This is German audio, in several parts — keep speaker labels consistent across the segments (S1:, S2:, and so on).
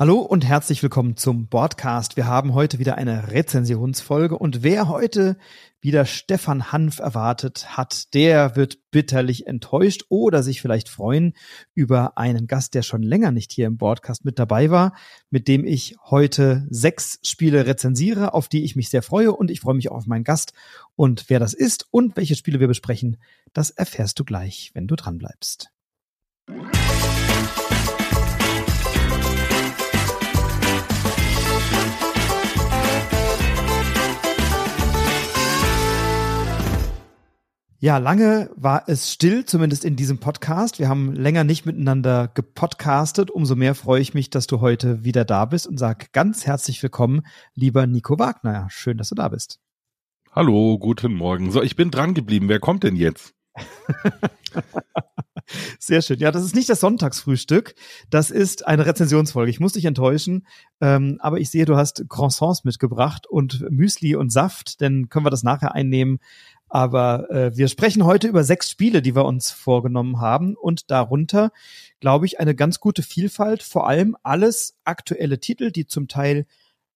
S1: Hallo und herzlich willkommen zum Podcast. Wir haben heute wieder eine Rezensionsfolge und wer heute wieder Stefan Hanf erwartet hat, der wird bitterlich enttäuscht oder sich vielleicht freuen über einen Gast, der schon länger nicht hier im Podcast mit dabei war, mit dem ich heute sechs Spiele rezensiere, auf die ich mich sehr freue und ich freue mich auch auf meinen Gast. Und wer das ist und welche Spiele wir besprechen, das erfährst du gleich, wenn du dran bleibst. Ja, lange war es still, zumindest in diesem Podcast. Wir haben länger nicht miteinander gepodcastet. Umso mehr freue ich mich, dass du heute wieder da bist und sag ganz herzlich willkommen, lieber Nico Wagner. Schön, dass du da bist.
S2: Hallo, guten Morgen. So, ich bin dran geblieben. Wer kommt denn jetzt?
S1: Sehr schön. Ja, das ist nicht das Sonntagsfrühstück. Das ist eine Rezensionsfolge. Ich muss dich enttäuschen. Ähm, aber ich sehe, du hast Croissants mitgebracht und Müsli und Saft. Dann können wir das nachher einnehmen. Aber äh, wir sprechen heute über sechs Spiele, die wir uns vorgenommen haben und darunter, glaube ich, eine ganz gute Vielfalt. Vor allem alles aktuelle Titel, die zum Teil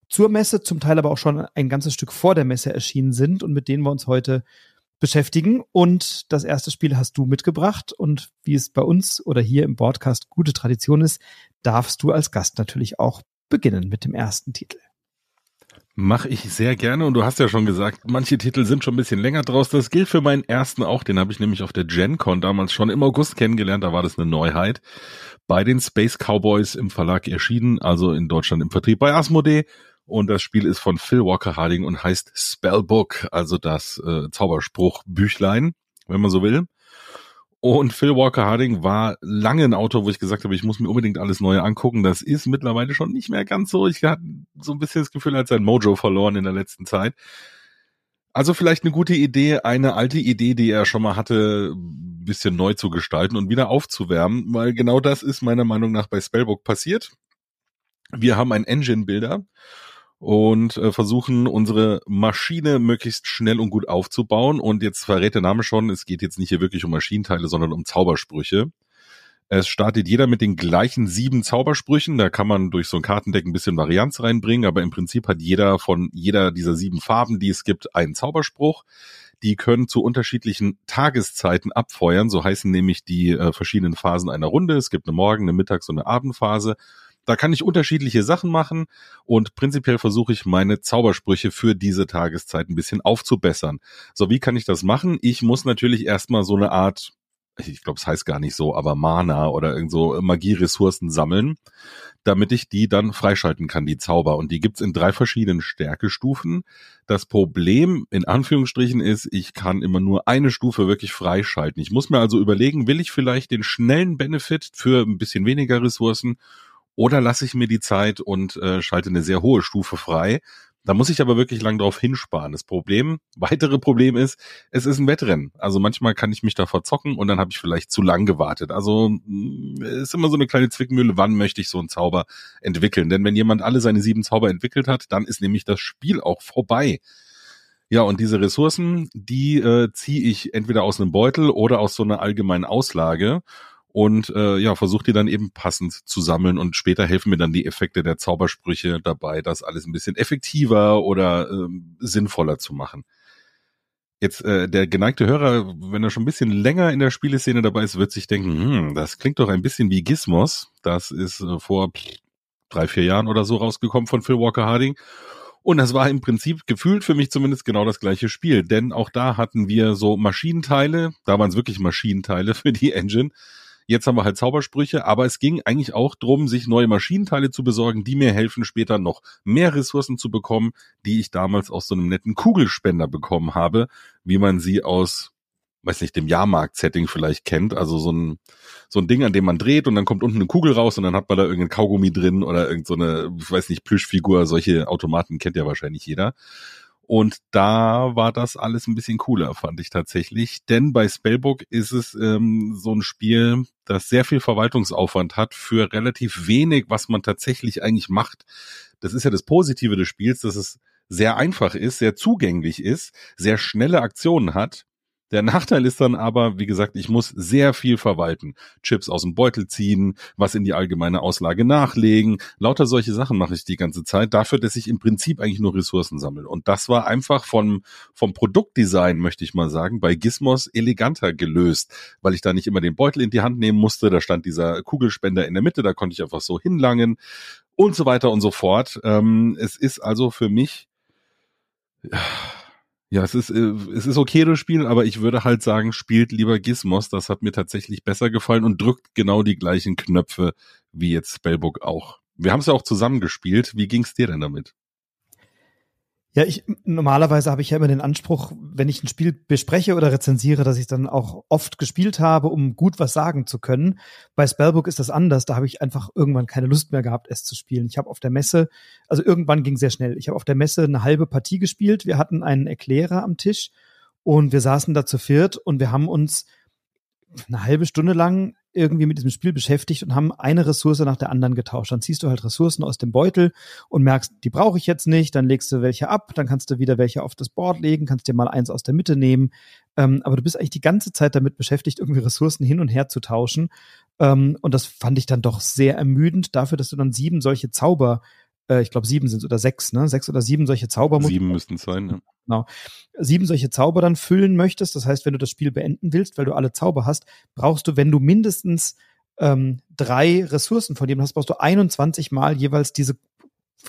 S1: zur Messe, zum Teil aber auch schon ein ganzes Stück vor der Messe erschienen sind und mit denen wir uns heute beschäftigen. Und das erste Spiel hast du mitgebracht und wie es bei uns oder hier im Podcast gute Tradition ist, darfst du als Gast natürlich auch beginnen mit dem ersten Titel.
S2: Mache ich sehr gerne und du hast ja schon gesagt, manche Titel sind schon ein bisschen länger draus. Das gilt für meinen ersten auch, den habe ich nämlich auf der GenCon damals schon im August kennengelernt, da war das eine Neuheit. Bei den Space Cowboys im Verlag erschienen, also in Deutschland im Vertrieb bei Asmodee und das Spiel ist von Phil Walker Harding und heißt Spellbook, also das äh, Zauberspruch-Büchlein, wenn man so will. Und Phil Walker Harding war lange ein Autor, wo ich gesagt habe, ich muss mir unbedingt alles Neue angucken. Das ist mittlerweile schon nicht mehr ganz so. Ich hatte so ein bisschen das Gefühl, er hat sein Mojo verloren in der letzten Zeit. Also vielleicht eine gute Idee, eine alte Idee, die er schon mal hatte, ein bisschen neu zu gestalten und wieder aufzuwärmen, weil genau das ist meiner Meinung nach bei Spellbook passiert. Wir haben einen Engine-Builder und äh, versuchen unsere Maschine möglichst schnell und gut aufzubauen. Und jetzt verrät der Name schon, es geht jetzt nicht hier wirklich um Maschinenteile, sondern um Zaubersprüche. Es startet jeder mit den gleichen sieben Zaubersprüchen. Da kann man durch so ein Kartendeck ein bisschen Varianz reinbringen, aber im Prinzip hat jeder von jeder dieser sieben Farben, die es gibt, einen Zauberspruch. Die können zu unterschiedlichen Tageszeiten abfeuern. So heißen nämlich die äh, verschiedenen Phasen einer Runde. Es gibt eine Morgen-, eine Mittags- und eine Abendphase. Da kann ich unterschiedliche Sachen machen und prinzipiell versuche ich meine Zaubersprüche für diese Tageszeit ein bisschen aufzubessern. So, wie kann ich das machen? Ich muss natürlich erstmal so eine Art, ich glaube, es heißt gar nicht so, aber Mana oder irgend so Magieressourcen sammeln, damit ich die dann freischalten kann, die Zauber. Und die gibt's in drei verschiedenen Stärkestufen. Das Problem in Anführungsstrichen ist, ich kann immer nur eine Stufe wirklich freischalten. Ich muss mir also überlegen, will ich vielleicht den schnellen Benefit für ein bisschen weniger Ressourcen oder lasse ich mir die Zeit und äh, schalte eine sehr hohe Stufe frei. Da muss ich aber wirklich lang drauf hinsparen. Das Problem, weitere Problem ist, es ist ein Wettrennen. Also manchmal kann ich mich da verzocken und dann habe ich vielleicht zu lang gewartet. Also mm, ist immer so eine kleine Zwickmühle, wann möchte ich so einen Zauber entwickeln? Denn wenn jemand alle seine sieben Zauber entwickelt hat, dann ist nämlich das Spiel auch vorbei. Ja, und diese Ressourcen, die äh, ziehe ich entweder aus einem Beutel oder aus so einer allgemeinen Auslage und äh, ja, versucht die dann eben passend zu sammeln und später helfen mir dann die Effekte der Zaubersprüche dabei, das alles ein bisschen effektiver oder äh, sinnvoller zu machen. Jetzt äh, der geneigte Hörer, wenn er schon ein bisschen länger in der Spieleszene dabei ist, wird sich denken, hm, das klingt doch ein bisschen wie Gizmos. Das ist äh, vor drei, vier Jahren oder so rausgekommen von Phil Walker Harding. Und das war im Prinzip gefühlt für mich zumindest genau das gleiche Spiel, denn auch da hatten wir so Maschinenteile, da waren es wirklich Maschinenteile für die Engine, Jetzt haben wir halt Zaubersprüche, aber es ging eigentlich auch drum, sich neue Maschinenteile zu besorgen, die mir helfen, später noch mehr Ressourcen zu bekommen, die ich damals aus so einem netten Kugelspender bekommen habe, wie man sie aus weiß nicht, dem Jahrmarkt-Setting vielleicht kennt. Also so ein, so ein Ding, an dem man dreht und dann kommt unten eine Kugel raus und dann hat man da irgendein Kaugummi drin oder irgend so weiß nicht, Plüschfigur. Solche Automaten kennt ja wahrscheinlich jeder. Und da war das alles ein bisschen cooler, fand ich tatsächlich. Denn bei Spellbook ist es ähm, so ein Spiel, das sehr viel Verwaltungsaufwand hat für relativ wenig, was man tatsächlich eigentlich macht. Das ist ja das Positive des Spiels, dass es sehr einfach ist, sehr zugänglich ist, sehr schnelle Aktionen hat Der Nachteil ist dann aber, wie gesagt, ich muss sehr viel verwalten. Chips aus dem Beutel ziehen, was in die allgemeine Auslage nachlegen. Lauter solche Sachen mache ich die ganze Zeit. Dafür, dass ich im Prinzip eigentlich nur Ressourcen sammle. Und das war einfach vom, vom Produktdesign, möchte ich mal sagen, bei Gizmos eleganter gelöst, weil ich da nicht immer den Beutel in die Hand nehmen musste. Da stand dieser Kugelspender in der Mitte, da konnte ich einfach so hinlangen und so weiter und so fort. Ähm, es ist also für mich, ja, es ist, äh, es ist okay, das Spiel, aber ich würde halt sagen, spielt lieber Gizmos. Das hat mir tatsächlich besser gefallen und drückt genau die gleichen Knöpfe wie jetzt Spellbook auch. Wir haben es ja auch zusammen gespielt. Wie ging's dir denn damit?
S1: Ja, ich normalerweise habe ich ja immer den Anspruch, wenn ich ein Spiel bespreche oder rezensiere, dass ich dann auch oft gespielt habe, um gut was sagen zu können. Bei Spellbook ist das anders. Da habe ich einfach irgendwann keine Lust mehr gehabt, es zu spielen. Ich habe auf der Messe, also irgendwann ging sehr schnell. Ich habe auf der Messe eine halbe Partie gespielt. Wir hatten einen Erklärer am Tisch und wir saßen da zu viert und wir haben uns eine halbe Stunde lang irgendwie mit diesem Spiel beschäftigt und haben eine Ressource nach der anderen getauscht. Dann ziehst du halt Ressourcen aus dem Beutel und merkst, die brauche ich jetzt nicht, dann legst du welche ab, dann kannst du wieder welche auf das Board legen, kannst dir mal eins aus der Mitte nehmen. Ähm, aber du bist eigentlich die ganze Zeit damit beschäftigt, irgendwie Ressourcen hin und her zu tauschen. Ähm, und das fand ich dann doch sehr ermüdend dafür, dass du dann sieben solche Zauber äh, ich glaube sieben sind es oder sechs, ne? Sechs oder sieben solche Zauber.
S2: Sieben müssten es sein, ja.
S1: Genau. Sieben solche Zauber dann füllen möchtest. Das heißt, wenn du das Spiel beenden willst, weil du alle Zauber hast, brauchst du, wenn du mindestens ähm, drei Ressourcen von dem hast, brauchst du 21 Mal jeweils diese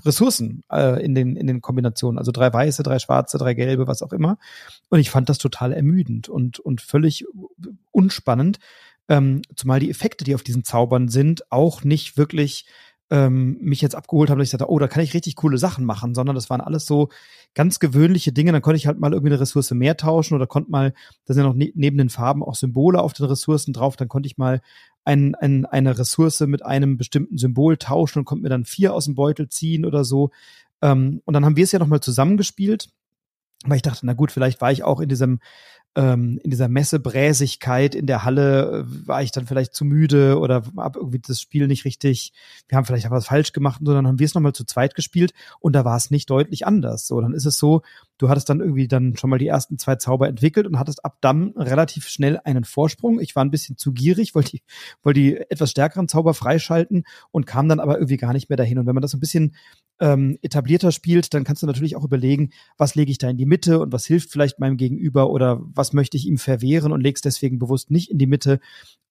S1: Ressourcen äh, in, den, in den Kombinationen. Also drei weiße, drei schwarze, drei gelbe, was auch immer. Und ich fand das total ermüdend und, und völlig unspannend. Ähm, zumal die Effekte, die auf diesen Zaubern sind, auch nicht wirklich ähm, mich jetzt abgeholt haben, dass ich dachte, oh, da kann ich richtig coole Sachen machen, sondern das waren alles so ganz gewöhnliche Dinge. Dann konnte ich halt mal irgendwie eine Ressource mehr tauschen oder konnte mal, da sind ja noch ne neben den Farben auch Symbole auf den Ressourcen drauf, dann konnte ich mal ein, ein, eine Ressource mit einem bestimmten Symbol tauschen und konnte mir dann vier aus dem Beutel ziehen oder so. Ähm, und dann haben wir es ja nochmal zusammengespielt weil ich dachte, na gut, vielleicht war ich auch in diesem ähm, in dieser Messebräsigkeit in der Halle äh, war ich dann vielleicht zu müde oder habe irgendwie das Spiel nicht richtig, wir haben vielleicht was falsch gemacht und so, dann haben wir es nochmal zu zweit gespielt und da war es nicht deutlich anders. So, dann ist es so, du hattest dann irgendwie dann schon mal die ersten zwei Zauber entwickelt und hattest ab dann relativ schnell einen Vorsprung. Ich war ein bisschen zu gierig, wollte die, wollte die etwas stärkeren Zauber freischalten und kam dann aber irgendwie gar nicht mehr dahin. Und wenn man das ein bisschen ähm, etablierter spielt, dann kannst du natürlich auch überlegen, was lege ich da in die Mitte und was hilft vielleicht meinem Gegenüber oder was möchte ich ihm verwehren und legst deswegen bewusst nicht in die Mitte.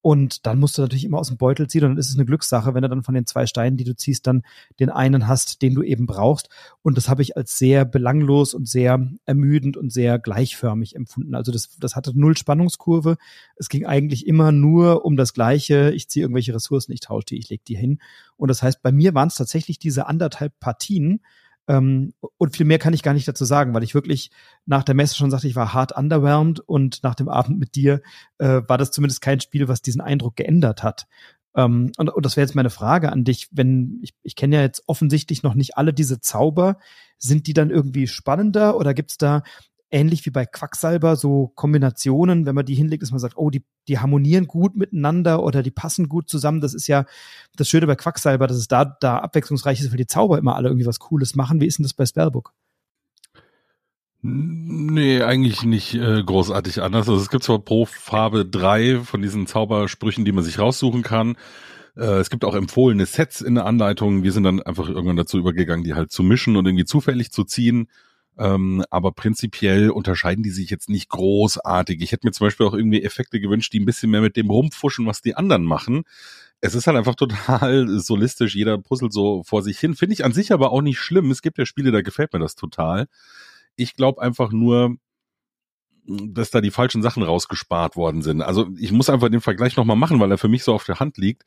S1: Und dann musst du natürlich immer aus dem Beutel ziehen und dann ist es eine Glückssache, wenn du dann von den zwei Steinen, die du ziehst, dann den einen hast, den du eben brauchst. Und das habe ich als sehr belanglos und sehr ermüdend und sehr gleichförmig empfunden. Also das, das hatte null Spannungskurve. Es ging eigentlich immer nur um das Gleiche. Ich ziehe irgendwelche Ressourcen, ich tausche die, ich lege die hin. Und das heißt, bei mir waren es tatsächlich diese anderthalb Partien, ähm, und viel mehr kann ich gar nicht dazu sagen, weil ich wirklich nach der Messe schon sagte, ich war hart underwhelmed und nach dem Abend mit dir äh, war das zumindest kein Spiel, was diesen Eindruck geändert hat. Ähm, und, und das wäre jetzt meine Frage an dich, wenn ich, ich kenne ja jetzt offensichtlich noch nicht alle diese Zauber, sind die dann irgendwie spannender oder gibt's da ähnlich wie bei Quacksalber so Kombinationen, wenn man die hinlegt, dass man sagt, oh, die, die harmonieren gut miteinander oder die passen gut zusammen. Das ist ja das Schöne bei Quacksalber, dass es da, da abwechslungsreich ist, weil die Zauber immer alle irgendwie was Cooles machen. Wie ist denn das bei Spellbook?
S2: Nee, eigentlich nicht äh, großartig anders. Also es gibt zwar pro Farbe drei von diesen Zaubersprüchen, die man sich raussuchen kann. Äh, es gibt auch empfohlene Sets in der Anleitung. Wir sind dann einfach irgendwann dazu übergegangen, die halt zu mischen und irgendwie zufällig zu ziehen. Ähm, aber prinzipiell unterscheiden die sich jetzt nicht großartig. Ich hätte mir zum Beispiel auch irgendwie Effekte gewünscht, die ein bisschen mehr mit dem rumfuschen, was die anderen machen. Es ist halt einfach total solistisch, jeder puzzelt so vor sich hin. Finde ich an sich aber auch nicht schlimm. Es gibt ja Spiele, da gefällt mir das total. Ich glaube einfach nur, dass da die falschen Sachen rausgespart worden sind. Also ich muss einfach den Vergleich nochmal machen, weil er für mich so auf der Hand liegt.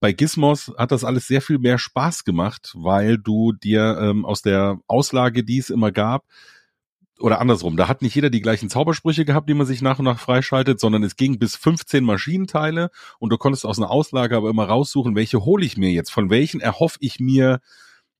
S2: Bei Gizmos hat das alles sehr viel mehr Spaß gemacht, weil du dir ähm, aus der Auslage, die es immer gab, oder andersrum, da hat nicht jeder die gleichen Zaubersprüche gehabt, die man sich nach und nach freischaltet, sondern es ging bis 15 Maschinenteile und du konntest aus einer Auslage aber immer raussuchen, welche hole ich mir jetzt, von welchen erhoffe ich mir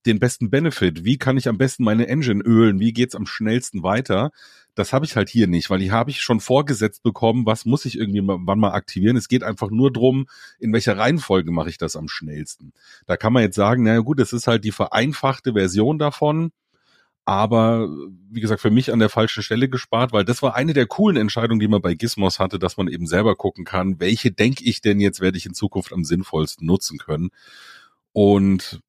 S2: den besten Benefit, wie kann ich am besten meine Engine ölen, wie geht's am schnellsten weiter das habe ich halt hier nicht, weil die habe ich schon vorgesetzt bekommen, was muss ich irgendwie wann mal aktivieren. Es geht einfach nur drum, in welcher Reihenfolge mache ich das am schnellsten. Da kann man jetzt sagen, naja gut, das ist halt die vereinfachte Version davon, aber wie gesagt, für mich an der falschen Stelle gespart, weil das war eine der coolen Entscheidungen, die man bei Gizmos hatte, dass man eben selber gucken kann, welche denke ich denn jetzt werde ich in Zukunft am sinnvollsten nutzen können. Und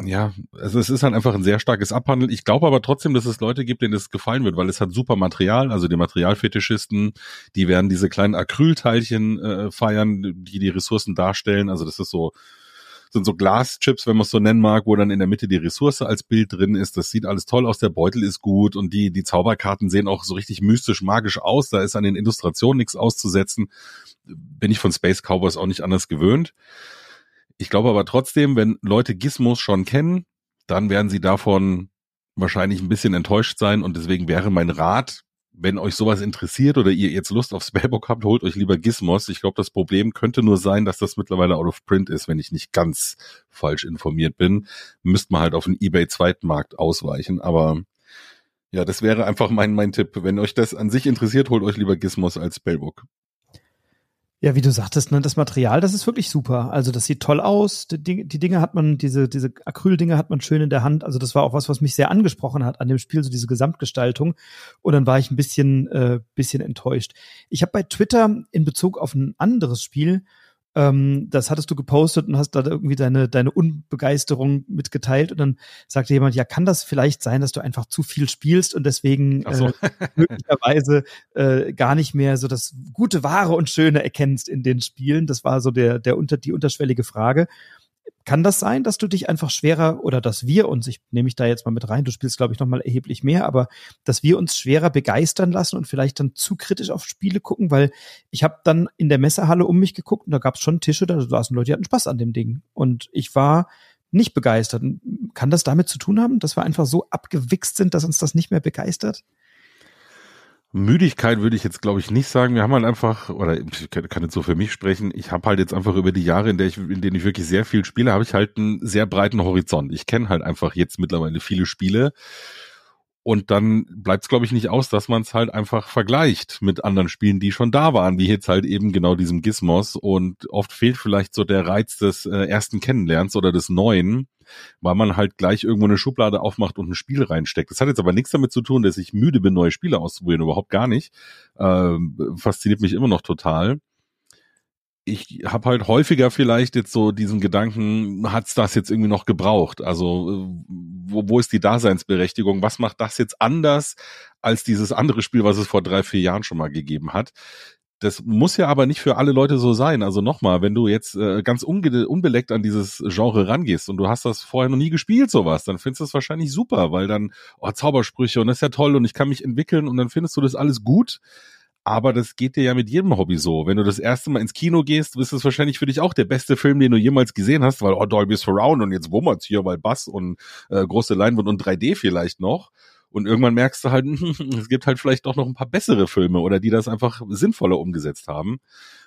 S2: ja, also es ist halt einfach ein sehr starkes Abhandeln. Ich glaube aber trotzdem, dass es Leute gibt, denen es gefallen wird, weil es hat super Material. Also die Materialfetischisten, die werden diese kleinen Acrylteilchen äh, feiern, die die Ressourcen darstellen. Also das ist so sind so Glaschips, wenn man es so nennen mag, wo dann in der Mitte die Ressource als Bild drin ist. Das sieht alles toll aus, der Beutel ist gut und die, die Zauberkarten sehen auch so richtig mystisch, magisch aus. Da ist an den Illustrationen nichts auszusetzen. Bin ich von Space Cowboys auch nicht anders gewöhnt. Ich glaube aber trotzdem, wenn Leute Gizmos schon kennen, dann werden sie davon wahrscheinlich ein bisschen enttäuscht sein und deswegen wäre mein Rat, wenn euch sowas interessiert oder ihr jetzt Lust auf Spellbook habt, holt euch lieber Gizmos. Ich glaube, das Problem könnte nur sein, dass das mittlerweile out of print ist, wenn ich nicht ganz falsch informiert bin. Müsste man halt auf den eBay Zweitmarkt ausweichen, aber ja, das wäre einfach mein, mein Tipp. Wenn euch das an sich interessiert, holt euch lieber Gizmos als Spellbook.
S1: Ja, wie du sagtest, ne, das Material, das ist wirklich super. Also das sieht toll aus. Die, die Dinge hat man, diese, diese Acryl-Dinge hat man schön in der Hand. Also das war auch was, was mich sehr angesprochen hat an dem Spiel, so diese Gesamtgestaltung. Und dann war ich ein bisschen, äh, bisschen enttäuscht. Ich habe bei Twitter in Bezug auf ein anderes Spiel ähm, das hattest du gepostet und hast da irgendwie deine, deine Unbegeisterung mitgeteilt und dann sagte jemand, ja, kann das vielleicht sein, dass du einfach zu viel spielst und deswegen so. äh, möglicherweise äh, gar nicht mehr so das gute, wahre und Schöne erkennst in den Spielen? Das war so der, der unter, die unterschwellige Frage. Kann das sein, dass du dich einfach schwerer oder dass wir uns, ich nehme mich da jetzt mal mit rein, du spielst glaube ich noch mal erheblich mehr, aber dass wir uns schwerer begeistern lassen und vielleicht dann zu kritisch auf Spiele gucken, weil ich habe dann in der Messehalle um mich geguckt und da gab es schon Tische, da saßen Leute, die hatten Spaß an dem Ding und ich war nicht begeistert. Kann das damit zu tun haben, dass wir einfach so abgewichst sind, dass uns das nicht mehr begeistert?
S2: Müdigkeit würde ich jetzt, glaube ich, nicht sagen. Wir haben halt einfach, oder ich kann jetzt so für mich sprechen, ich habe halt jetzt einfach über die Jahre, in, der ich, in denen ich wirklich sehr viel spiele, habe ich halt einen sehr breiten Horizont. Ich kenne halt einfach jetzt mittlerweile viele Spiele. Und dann bleibt es, glaube ich, nicht aus, dass man es halt einfach vergleicht mit anderen Spielen, die schon da waren, wie jetzt halt eben genau diesem Gizmos. Und oft fehlt vielleicht so der Reiz des äh, ersten Kennenlernens oder des Neuen weil man halt gleich irgendwo eine Schublade aufmacht und ein Spiel reinsteckt. Das hat jetzt aber nichts damit zu tun, dass ich müde bin, neue Spiele auszuprobieren, überhaupt gar nicht. Ähm, fasziniert mich immer noch total. Ich habe halt häufiger vielleicht jetzt so diesen Gedanken, hat's das jetzt irgendwie noch gebraucht? Also wo, wo ist die Daseinsberechtigung? Was macht das jetzt anders als dieses andere Spiel, was es vor drei, vier Jahren schon mal gegeben hat? Das muss ja aber nicht für alle Leute so sein. Also nochmal, wenn du jetzt äh, ganz unbeleckt an dieses Genre rangehst und du hast das vorher noch nie gespielt, sowas, dann findest du es wahrscheinlich super, weil dann, oh, Zaubersprüche und das ist ja toll und ich kann mich entwickeln und dann findest du das alles gut. Aber das geht dir ja mit jedem Hobby so. Wenn du das erste Mal ins Kino gehst, ist es wahrscheinlich für dich auch der beste Film, den du jemals gesehen hast, weil oh, Dolby Surround und jetzt wummert's hier, weil Bass und äh, große Leinwand und 3D vielleicht noch. Und irgendwann merkst du halt, es gibt halt vielleicht doch noch ein paar bessere Filme oder die das einfach sinnvoller umgesetzt haben.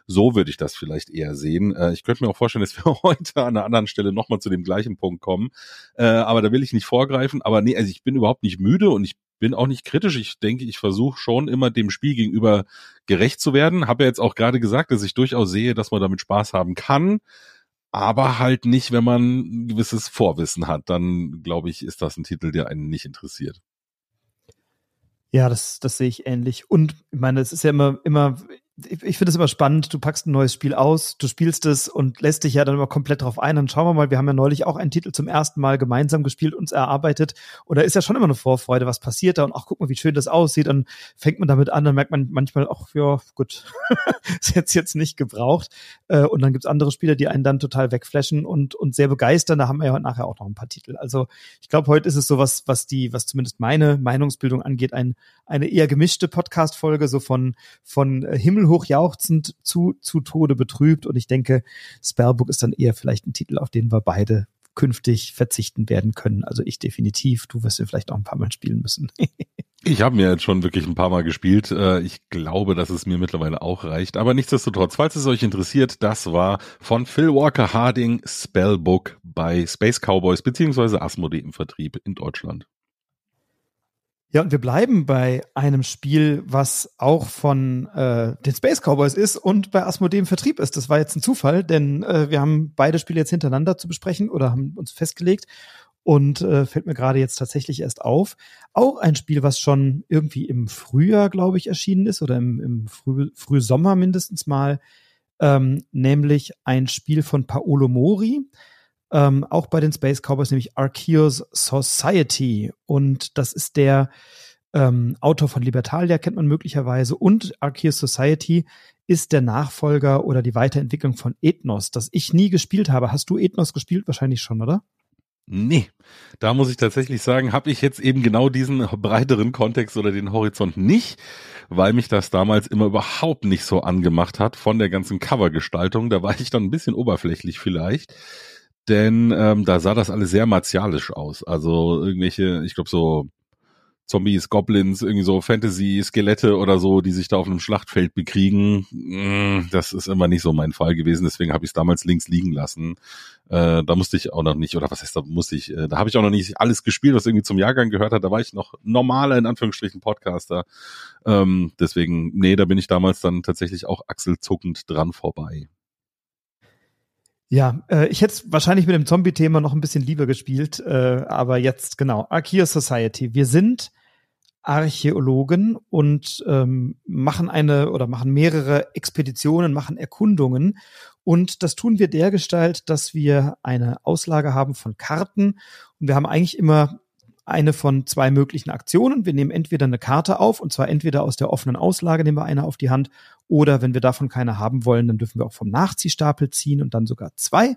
S2: So würde ich das vielleicht eher sehen. Äh, ich könnte mir auch vorstellen, dass wir heute an einer anderen Stelle nochmal zu dem gleichen Punkt kommen. Äh, aber da will ich nicht vorgreifen. Aber nee, also ich bin überhaupt nicht müde und ich bin auch nicht kritisch. Ich denke, ich versuche schon immer dem Spiel gegenüber gerecht zu werden. Habe ja jetzt auch gerade gesagt, dass ich durchaus sehe, dass man damit Spaß haben kann aber halt nicht, wenn man ein gewisses Vorwissen hat. Dann glaube ich, ist das ein Titel, der einen nicht interessiert.
S1: Ja, das, das sehe ich ähnlich. Und ich meine, es ist ja immer, immer ich, ich finde es immer spannend, du packst ein neues Spiel aus, du spielst es und lässt dich ja dann immer komplett drauf ein. Dann schauen wir mal, wir haben ja neulich auch einen Titel zum ersten Mal gemeinsam gespielt, uns erarbeitet. Und da ist ja schon immer eine Vorfreude, was passiert da und ach, guck mal, wie schön das aussieht. Dann fängt man damit an, dann merkt man manchmal, ach ja, gut, ist jetzt jetzt nicht gebraucht. Äh, und dann gibt's andere Spieler, die einen dann total wegflashen und, und sehr begeistern. Da haben wir ja nachher auch noch ein paar Titel. Also ich glaube, heute ist es so was, was die, was zumindest meine Meinungsbildung angeht, ein, eine eher gemischte Podcast-Folge, so von, von Himmel himmelhoch jauchzend zu, zu Tode betrübt. Und ich denke, Spellbook ist dann eher vielleicht ein Titel, auf den wir beide künftig verzichten werden können. Also ich definitiv. Du wirst ja vielleicht auch ein paar Mal spielen müssen.
S2: ich habe mir jetzt schon wirklich ein paar Mal gespielt. Äh, ich glaube, dass es mir mittlerweile auch reicht. Aber nichtsdestotrotz, falls es euch interessiert, das war von Phil Walker Harding Spellbook bei Space Cowboys beziehungsweise Asmodee im Vertrieb in Deutschland.
S1: Ja, und wir bleiben bei einem Spiel, was auch von äh, den Space Cowboys ist und bei Asmodee Vertrieb ist. Das war jetzt ein Zufall, denn äh, wir haben beide Spiele jetzt hintereinander zu besprechen oder haben uns festgelegt. und äh, fällt mir gerade jetzt tatsächlich erst auf. Auch ein Spiel, was schon irgendwie im Frühjahr, glaube ich, erschienen ist oder im, im Früh, Frühsommer mindestens mal, ähm, nämlich ein Spiel von Paolo Mori, ähm, auch bei den Space Cowboys, nämlich Arceus Society. Und das ist der ähm, Autor von Libertalia, kennt man möglicherweise. Und Arceus Society ist der Nachfolger oder die Weiterentwicklung von Ethnos, das ich nie gespielt habe. Hast du Ethnos gespielt? Wahrscheinlich schon, oder?
S2: Nee, da muss ich tatsächlich sagen, habe ich jetzt eben genau diesen breiteren Kontext oder den Horizont nicht, weil mich das damals immer überhaupt nicht so angemacht hat von der ganzen Covergestaltung. Da war ich dann ein bisschen oberflächlich vielleicht, denn ähm, da sah das alles sehr martialisch aus. Also irgendwelche, ich glaube so Zombies, Goblins, irgendwie so Fantasy, Skelette oder so, die sich da auf einem Schlachtfeld bekriegen. Mm, das ist immer nicht so mein Fall gewesen, deswegen habe ich es damals links liegen lassen. Äh, da musste ich auch noch nicht, oder was heißt da musste ich, äh, da habe ich auch noch nicht alles gespielt, was irgendwie zum Jahrgang gehört hat. Da war ich noch normaler, in Anführungsstrichen, Podcaster. Ähm, deswegen, nee, da bin ich damals dann tatsächlich auch achselzuckend dran vorbei.
S1: Ja, äh, ich hätte wahrscheinlich mit dem Zombie-Thema noch ein bisschen lieber gespielt, äh, aber jetzt genau. Archaea Society. Wir sind Archäologen und ähm, machen eine oder machen mehrere Expeditionen, machen Erkundungen. Und das tun wir dergestalt, dass wir eine Auslage haben von Karten. Und wir haben eigentlich immer eine von zwei möglichen Aktionen. Wir nehmen entweder eine Karte auf, und zwar entweder aus der offenen Auslage nehmen wir eine auf die Hand, oder wenn wir davon keine haben wollen, dann dürfen wir auch vom Nachziehstapel ziehen und dann sogar zwei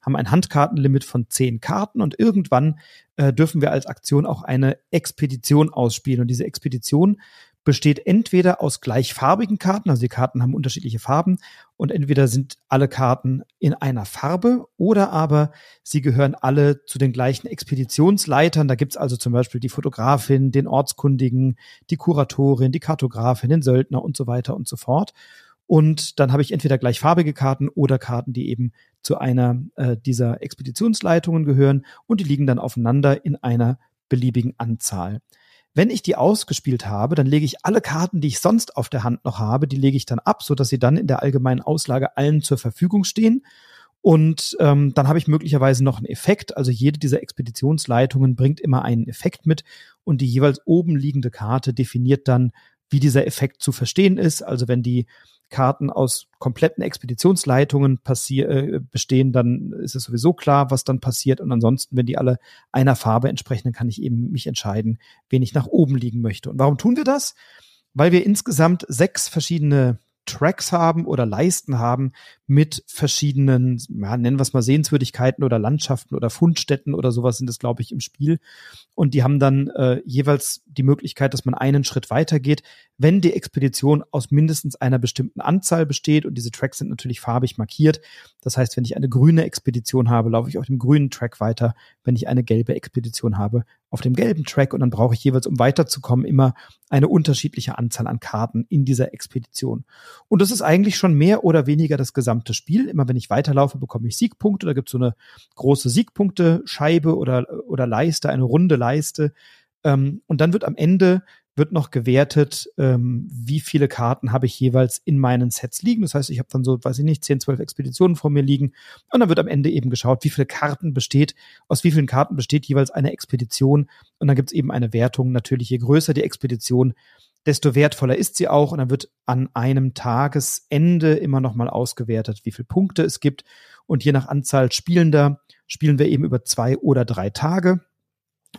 S1: haben ein Handkartenlimit von zehn Karten und irgendwann äh, dürfen wir als Aktion auch eine Expedition ausspielen. Und diese Expedition besteht entweder aus gleichfarbigen Karten, also die Karten haben unterschiedliche Farben und entweder sind alle Karten in einer Farbe oder aber sie gehören alle zu den gleichen Expeditionsleitern. Da gibt's also zum Beispiel die Fotografin, den Ortskundigen, die Kuratorin, die Kartografin, den Söldner und so weiter und so fort. Und dann habe ich entweder gleichfarbige Karten oder Karten, die eben zu einer äh, dieser Expeditionsleitungen gehören und die liegen dann aufeinander in einer beliebigen Anzahl. Wenn ich die ausgespielt habe, dann lege ich alle Karten, die ich sonst auf der Hand noch habe, die lege ich dann ab, so dass sie dann in der allgemeinen Auslage allen zur Verfügung stehen. Und ähm, dann habe ich möglicherweise noch einen Effekt. Also jede dieser Expeditionsleitungen bringt immer einen Effekt mit und die jeweils oben liegende Karte definiert dann, wie dieser Effekt zu verstehen ist. Also wenn die Karten aus kompletten Expeditionsleitungen äh, bestehen, dann ist es sowieso klar, was dann passiert. Und ansonsten, wenn die alle einer Farbe entsprechen, dann kann ich eben mich entscheiden, wen ich nach oben liegen möchte. Und warum tun wir das? Weil wir insgesamt sechs verschiedene Tracks haben oder Leisten haben mit verschiedenen, ja, nennen wir es mal Sehenswürdigkeiten oder Landschaften oder Fundstätten oder sowas sind es, glaube ich, im Spiel. Und die haben dann äh, jeweils die Möglichkeit, dass man einen Schritt weitergeht, wenn die Expedition aus mindestens einer bestimmten Anzahl besteht. Und diese Tracks sind natürlich farbig markiert. Das heißt, wenn ich eine grüne Expedition habe, laufe ich auf dem grünen Track weiter. Wenn ich eine gelbe Expedition habe, auf dem gelben Track. Und dann brauche ich jeweils, um weiterzukommen, immer eine unterschiedliche Anzahl an Karten in dieser Expedition. Und das ist eigentlich schon mehr oder weniger das gesamte Spiel. Immer wenn ich weiterlaufe, bekomme ich Siegpunkte. Da gibt es so eine große Siegpunkte-Scheibe oder, oder Leiste, eine runde Leiste. Ähm, und dann wird am Ende wird noch gewertet, ähm, wie viele Karten habe ich jeweils in meinen Sets liegen. Das heißt, ich habe dann so, weiß ich nicht, 10, 12 Expeditionen vor mir liegen. Und dann wird am Ende eben geschaut, wie viele Karten besteht, aus wie vielen Karten besteht jeweils eine Expedition. Und dann gibt es eben eine Wertung. Natürlich, je größer die Expedition, desto wertvoller ist sie auch. Und dann wird an einem Tagesende immer noch mal ausgewertet, wie viele Punkte es gibt. Und je nach Anzahl Spielender spielen wir eben über zwei oder drei Tage.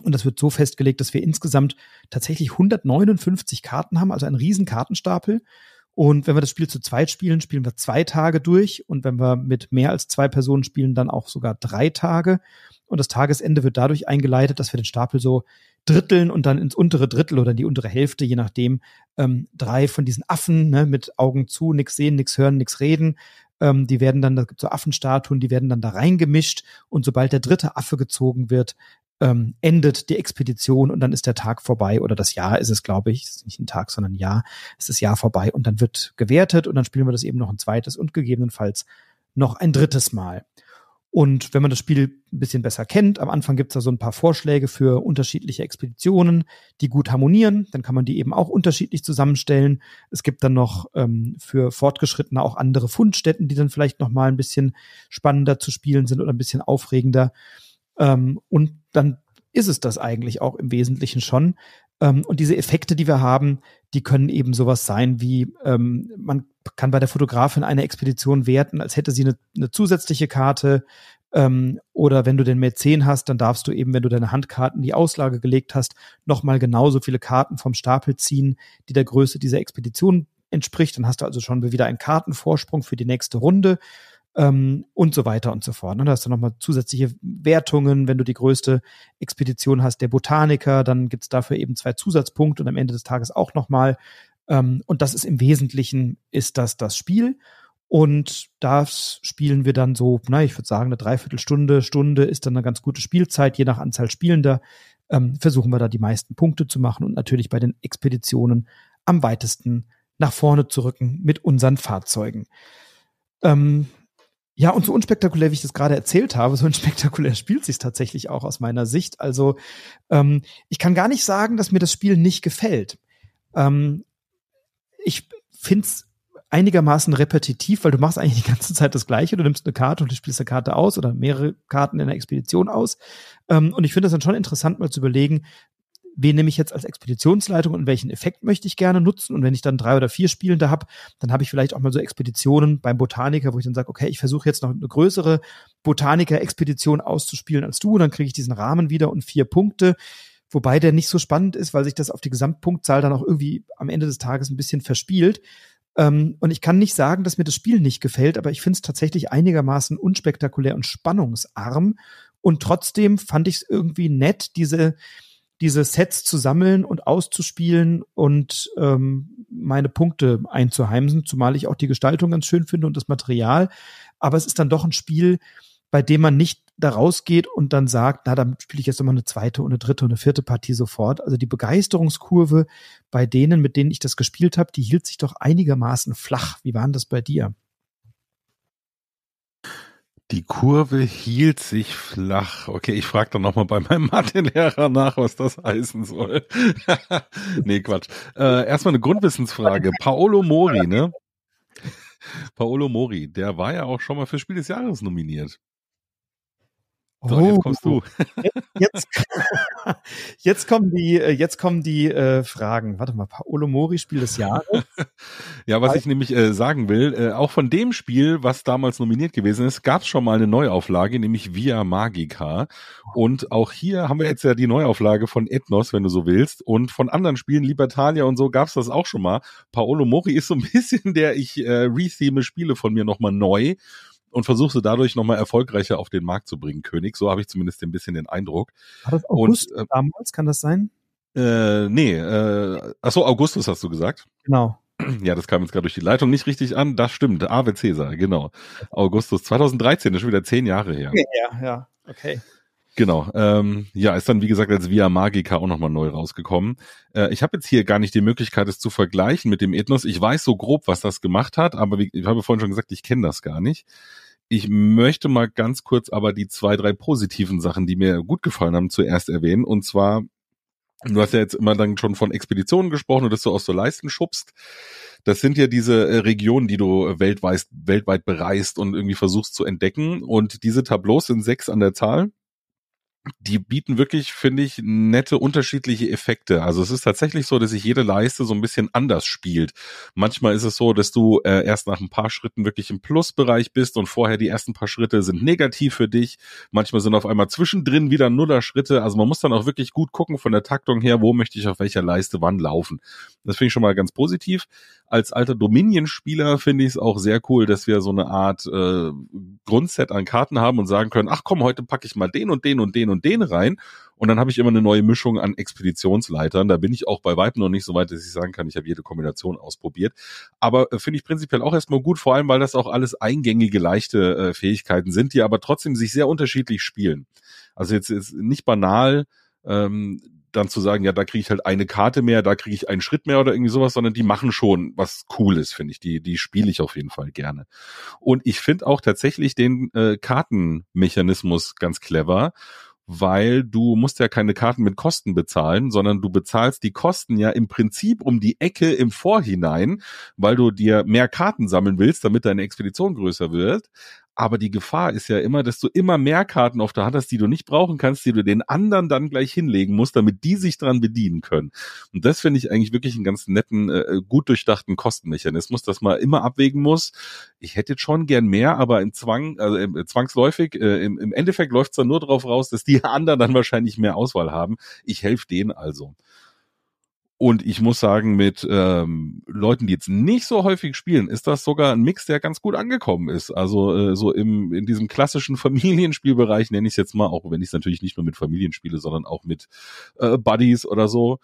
S1: Und das wird so festgelegt, dass wir insgesamt tatsächlich 159 Karten haben, also einen riesen Kartenstapel. Und wenn wir das Spiel zu zweit spielen, spielen wir zwei Tage durch. Und wenn wir mit mehr als zwei Personen spielen, dann auch sogar drei Tage. Und das Tagesende wird dadurch eingeleitet, dass wir den Stapel so dritteln und dann ins untere Drittel oder in die untere Hälfte, je nachdem, ähm, drei von diesen Affen ne, mit Augen zu, nix sehen, nix hören, nix reden. Ähm, die werden dann, da gibt so Affenstatuen, die werden dann da reingemischt. Und sobald der dritte Affe gezogen wird, ähm, endet die Expedition und dann ist der Tag vorbei oder das Jahr ist es, glaube ich, ist nicht ein Tag, sondern ein Jahr, ist das Jahr vorbei und dann wird gewertet und dann spielen wir das eben noch ein zweites und gegebenenfalls noch ein drittes Mal. Und wenn man das Spiel ein bisschen besser kennt, am Anfang gibt es da so ein paar Vorschläge für unterschiedliche Expeditionen, die gut harmonieren. Dann kann man die eben auch unterschiedlich zusammenstellen. Es gibt dann noch ähm, für Fortgeschrittene auch andere Fundstätten, die dann vielleicht noch mal ein bisschen spannender zu spielen sind oder ein bisschen aufregender. Ähm, und dann ist es das eigentlich auch im Wesentlichen schon. Ähm, und diese Effekte, die wir haben, die können eben sowas sein wie, ähm, man kann bei der Fotografin eine Expedition werten, als hätte sie eine, eine zusätzliche Karte. Ähm, oder wenn du den Mäzen hast, dann darfst du eben, wenn du deine Handkarten in die Auslage gelegt hast, nochmal genauso viele Karten vom Stapel ziehen, die der Größe dieser Expedition entspricht. Dann hast du also schon wieder einen Kartenvorsprung für die nächste Runde ähm, und so weiter und so fort. Ne? Da hast du nochmal zusätzliche Wertungen, wenn du die größte Expedition hast, der Botaniker, dann gibt's dafür eben zwei Zusatzpunkte und am Ende des Tages auch nochmal. Ähm, und das ist im Wesentlichen, ist das das Spiel. Und das spielen wir dann so, na, ich würde sagen, eine Dreiviertelstunde, Stunde ist dann eine ganz gute Spielzeit, je nach Anzahl Spielender. Ähm, versuchen wir da die meisten Punkte zu machen und natürlich bei den Expeditionen am weitesten nach vorne zu rücken mit unseren Fahrzeugen. Ähm, ja, und so unspektakulär, wie ich das gerade erzählt habe, so unspektakulär spielt sich tatsächlich auch aus meiner Sicht. Also ähm, ich kann gar nicht sagen, dass mir das Spiel nicht gefällt. Ähm, ich find's einigermaßen repetitiv, weil du machst eigentlich die ganze Zeit das Gleiche. Du nimmst eine Karte und du spielst eine Karte aus oder mehrere Karten in der Expedition aus. Ähm, und ich finde es dann schon interessant, mal zu überlegen, wen nehme ich jetzt als Expeditionsleitung und welchen Effekt möchte ich gerne nutzen. Und wenn ich dann drei oder vier Spielende habe, dann habe ich vielleicht auch mal so Expeditionen beim Botaniker, wo ich dann sage, okay, ich versuche jetzt noch eine größere Botaniker-Expedition auszuspielen als du, und dann kriege ich diesen Rahmen wieder und vier Punkte. Wobei der nicht so spannend ist, weil sich das auf die Gesamtpunktzahl dann auch irgendwie am Ende des Tages ein bisschen verspielt. Ähm, und ich kann nicht sagen, dass mir das Spiel nicht gefällt, aber ich finde es tatsächlich einigermaßen unspektakulär und spannungsarm. Und trotzdem fand ich es irgendwie nett, diese, diese Sets zu sammeln und auszuspielen und ähm, meine Punkte einzuheimsen, zumal ich auch die Gestaltung ganz schön finde und das Material. Aber es ist dann doch ein Spiel, bei dem man nicht da rausgeht und dann sagt, na, dann spiele ich jetzt nochmal eine zweite und eine dritte und eine vierte Partie sofort. Also die Begeisterungskurve bei denen, mit denen ich das gespielt habe, die hielt sich doch einigermaßen flach. Wie war denn das bei dir?
S2: Die Kurve hielt sich flach. Okay, ich frage dann nochmal bei meinem Mathelehrer nach, was das heißen soll. nee, Quatsch. Äh, erstmal eine Grundwissensfrage. Paolo Mori, ne? Paolo Mori, der war ja auch schon mal für Spiel des Jahres nominiert.
S1: So, oh, jetzt kommst du. Jetzt, jetzt kommen die, äh, jetzt kommen die äh, Fragen. Warte mal, Paolo Mori, Spiel des Jahres.
S2: ja, was ich nämlich äh, sagen will, äh, auch von dem Spiel, was damals nominiert gewesen ist, gab es schon mal eine Neuauflage, nämlich Via Magica. Und auch hier haben wir jetzt ja die Neuauflage von Ethnos, wenn du so willst. Und von anderen Spielen, Libertalia und so, gab es das auch schon mal. Paolo Mori ist so ein bisschen der, ich äh, retheme Spiele von mir nochmal neu und versuchst du dadurch nochmal erfolgreicher auf den Markt zu bringen, König. So habe ich zumindest ein bisschen den Eindruck.
S1: War das August und, äh, damals? Kann das sein?
S2: Äh, nee, äh, achso, Augustus hast du gesagt.
S1: Genau.
S2: Ja, das kam jetzt gerade durch die Leitung nicht richtig an. Das stimmt. Ave Cäsar, genau. Augustus 2013, das ist schon wieder zehn Jahre her.
S1: Ja, ja, okay.
S2: Genau. Ähm, ja, ist dann wie gesagt als Via Magica auch nochmal neu rausgekommen. Äh, ich habe jetzt hier gar nicht die Möglichkeit, es zu vergleichen mit dem Ethnos. Ich weiß so grob, was das gemacht hat, aber wie, ich habe vorhin schon gesagt, ich kenne das gar nicht. Ich möchte mal ganz kurz aber die zwei, drei positiven Sachen, die mir gut gefallen haben, zuerst erwähnen. Und zwar, du hast ja jetzt immer dann schon von Expeditionen gesprochen und dass du aus so Leisten schubst. Das sind ja diese äh, Regionen, die du weltweit, weltweit bereist und irgendwie versuchst zu entdecken. Und diese Tableaus sind sechs an der Zahl die bieten wirklich, finde ich, nette unterschiedliche Effekte. Also es ist tatsächlich so, dass sich jede Leiste so ein bisschen anders spielt. Manchmal ist es so, dass du äh, erst nach ein paar Schritten wirklich im Plusbereich bist und vorher die ersten paar Schritte sind negativ für dich. Manchmal sind auf einmal zwischendrin wieder Nuller-Schritte. Also man muss dann auch wirklich gut gucken von der Taktung her, wo möchte ich auf welcher Leiste wann laufen. Das finde ich schon mal ganz positiv. Als alter Dominion-Spieler finde ich es auch sehr cool, dass wir so eine Art äh, Grundset an Karten haben und sagen können, ach komm, heute packe ich mal den und den und den und den rein. Und dann habe ich immer eine neue Mischung an Expeditionsleitern. Da bin ich auch bei Weitem noch nicht so weit, dass ich sagen kann, ich habe jede Kombination ausprobiert. Aber äh, finde ich prinzipiell auch erstmal gut, vor allem weil das auch alles eingängige, leichte äh, Fähigkeiten sind, die aber trotzdem sich sehr unterschiedlich spielen. Also jetzt ist nicht banal, ähm, dann zu sagen, ja, da kriege ich halt eine Karte mehr, da kriege ich einen Schritt mehr oder irgendwie sowas, sondern die machen schon was Cooles, finde ich. Die, die spiele ich auf jeden Fall gerne. Und ich finde auch tatsächlich den äh, Kartenmechanismus ganz clever weil du musst ja keine Karten mit Kosten bezahlen, sondern du bezahlst die Kosten ja im Prinzip um die Ecke im Vorhinein, weil du dir mehr Karten sammeln willst, damit deine Expedition größer wird. Aber die Gefahr ist ja immer, dass du immer mehr Karten auf der Hand hast, die du nicht brauchen kannst, die du den anderen dann gleich hinlegen musst, damit die sich dran bedienen können. Und das finde ich eigentlich wirklich einen ganz netten, äh, gut durchdachten Kostenmechanismus, dass man immer abwägen muss. Ich hätte jetzt schon gern mehr, aber im Zwang, also äh, zwangsläufig, äh, im, im Endeffekt läuft es dann nur darauf raus, dass die anderen dann wahrscheinlich mehr Auswahl haben. Ich helfe denen also. Und ich muss sagen, mit ähm, Leuten, die jetzt nicht so häufig spielen, ist das sogar ein Mix, der ganz gut angekommen ist. Also äh, so im in diesem klassischen Familienspielbereich nenne ich es jetzt mal, auch wenn ich es natürlich nicht nur mit Familien spiele, sondern auch mit äh, Buddies oder so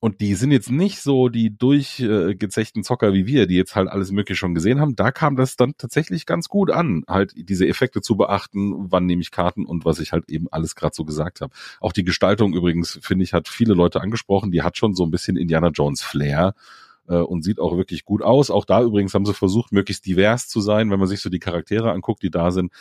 S2: und die sind jetzt nicht so die durchgezechten Zocker wie wir, die jetzt halt alles Mögliche schon gesehen haben. Da kam das dann tatsächlich ganz gut an, halt diese Effekte zu beachten, wann nehme ich Karten und was ich halt eben alles gerade so gesagt habe. Auch die Gestaltung übrigens, finde ich, hat viele Leute angesprochen. Die hat schon so ein bisschen Indiana Jones Flair äh, und sieht auch wirklich gut aus. Auch da übrigens haben sie versucht, möglichst divers zu sein, wenn man sich so die Charaktere anguckt, die da sind.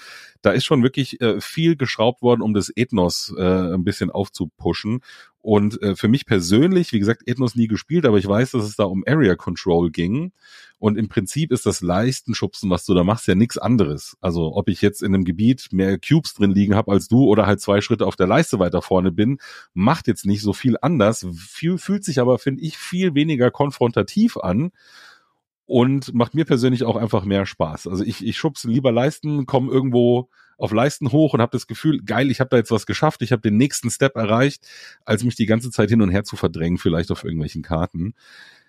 S2: Da ist schon wirklich äh, viel geschraubt worden, um das Ethnos äh, ein bisschen aufzupuschen. Und äh, für mich persönlich, wie gesagt, Ethnos nie gespielt, aber ich weiß, dass es da um Area Control ging. Und im Prinzip ist das Leistenschubsen, was du da machst, ja nichts anderes. Also ob ich jetzt in einem Gebiet mehr Cubes drin liegen habe als du oder halt zwei Schritte auf der Leiste weiter vorne bin, macht jetzt nicht so viel anders. Viel, fühlt sich aber, finde ich, viel weniger konfrontativ an und macht mir persönlich auch einfach mehr Spaß. Also ich, ich schubse lieber Leisten, komme irgendwo auf Leisten hoch und habe das Gefühl, geil, ich habe da jetzt was geschafft, ich habe den nächsten Step erreicht, als mich die ganze Zeit hin und her zu verdrängen, vielleicht auf irgendwelchen Karten.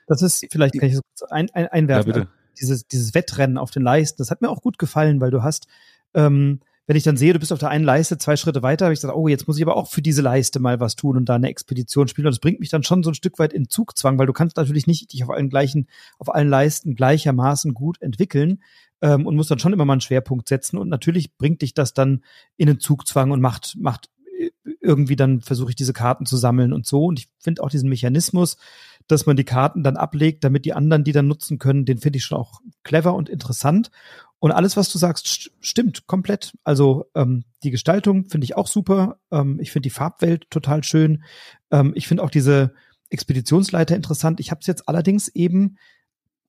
S1: Das ist, vielleicht kann ich das ein, ein, einwerfen. Ja, bitte. Dieses, dieses Wettrennen auf den Leisten, das hat mir auch gut gefallen, weil du hast, ähm, wenn ich dann sehe, du bist auf der einen Leiste zwei Schritte weiter, habe ich gesagt, oh, jetzt muss ich aber auch für diese Leiste mal was tun und da eine Expedition spielen. Und das bringt mich dann schon so ein Stück weit in Zugzwang, weil du kannst natürlich nicht dich auf allen gleichen, auf allen Leisten gleichermaßen gut entwickeln ähm, und musst dann schon immer mal einen Schwerpunkt setzen. Und natürlich bringt dich das dann in den Zugzwang und macht, macht äh, irgendwie dann versuche ich diese Karten zu sammeln und so. Und ich finde auch diesen Mechanismus, dass man die Karten dann ablegt, damit die anderen die dann nutzen können, den finde ich schon auch clever und interessant. Und alles, was du sagst, st stimmt komplett. Also ähm, die Gestaltung finde ich auch super. Ähm, ich finde die Farbwelt total schön. Ähm, ich finde auch diese Expeditionsleiter interessant. Ich habe es jetzt allerdings eben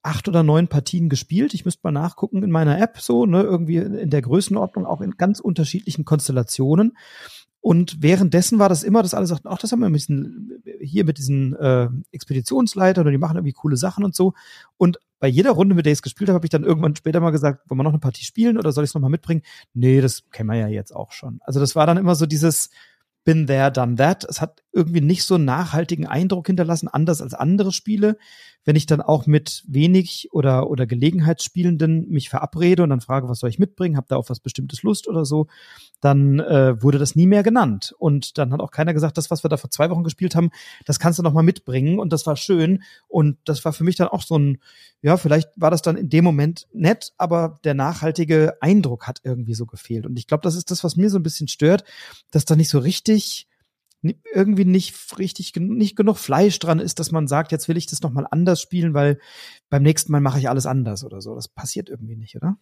S1: acht oder neun Partien gespielt. Ich müsste mal nachgucken in meiner App so, ne, irgendwie in der Größenordnung, auch in ganz unterschiedlichen Konstellationen. Und währenddessen war das immer, dass alle sagten, ach, das haben wir ein bisschen hier mit diesen äh, Expeditionsleitern und die machen irgendwie coole Sachen und so. Und bei jeder Runde, mit der ich es gespielt habe, habe ich dann irgendwann später mal gesagt, wollen wir noch eine Partie spielen oder soll ich es nochmal mitbringen? Nee, das kennen wir ja jetzt auch schon. Also das war dann immer so dieses, been there, done that. Es hat irgendwie nicht so einen nachhaltigen Eindruck hinterlassen, anders als andere Spiele. Wenn ich dann auch mit wenig oder, oder Gelegenheitsspielenden mich verabrede und dann frage, was soll ich mitbringen, habe da auf was Bestimmtes Lust oder so, dann äh, wurde das nie mehr genannt. Und dann hat auch keiner gesagt, das, was wir da vor zwei Wochen gespielt haben, das kannst du noch mal mitbringen. Und das war schön. Und das war für mich dann auch so ein, ja, vielleicht war das dann in dem Moment nett, aber der nachhaltige Eindruck hat irgendwie so gefehlt. Und ich glaube, das ist das, was mir so ein bisschen stört, dass da nicht so richtig irgendwie nicht richtig nicht genug Fleisch dran ist, dass man sagt, jetzt will ich das noch mal anders spielen, weil beim nächsten Mal mache ich alles anders oder so. Das passiert irgendwie nicht, oder?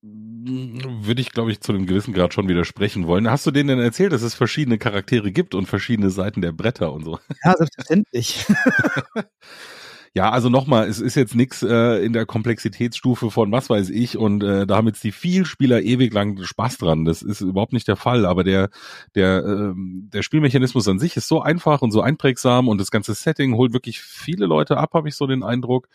S2: Würde ich, glaube ich, zu einem gewissen Grad schon widersprechen wollen. Hast du denen denn erzählt, dass es verschiedene Charaktere gibt und verschiedene Seiten der Bretter und so?
S1: Ja, selbstverständlich.
S2: Ja, also nochmal, es ist jetzt nichts äh, in der Komplexitätsstufe von was weiß ich und äh, da haben jetzt die Vielspieler ewig lang Spaß dran. Das ist überhaupt nicht der Fall, aber der, der, äh, der Spielmechanismus an sich ist so einfach und so einprägsam und das ganze Setting holt wirklich viele Leute ab, habe ich so den Eindruck,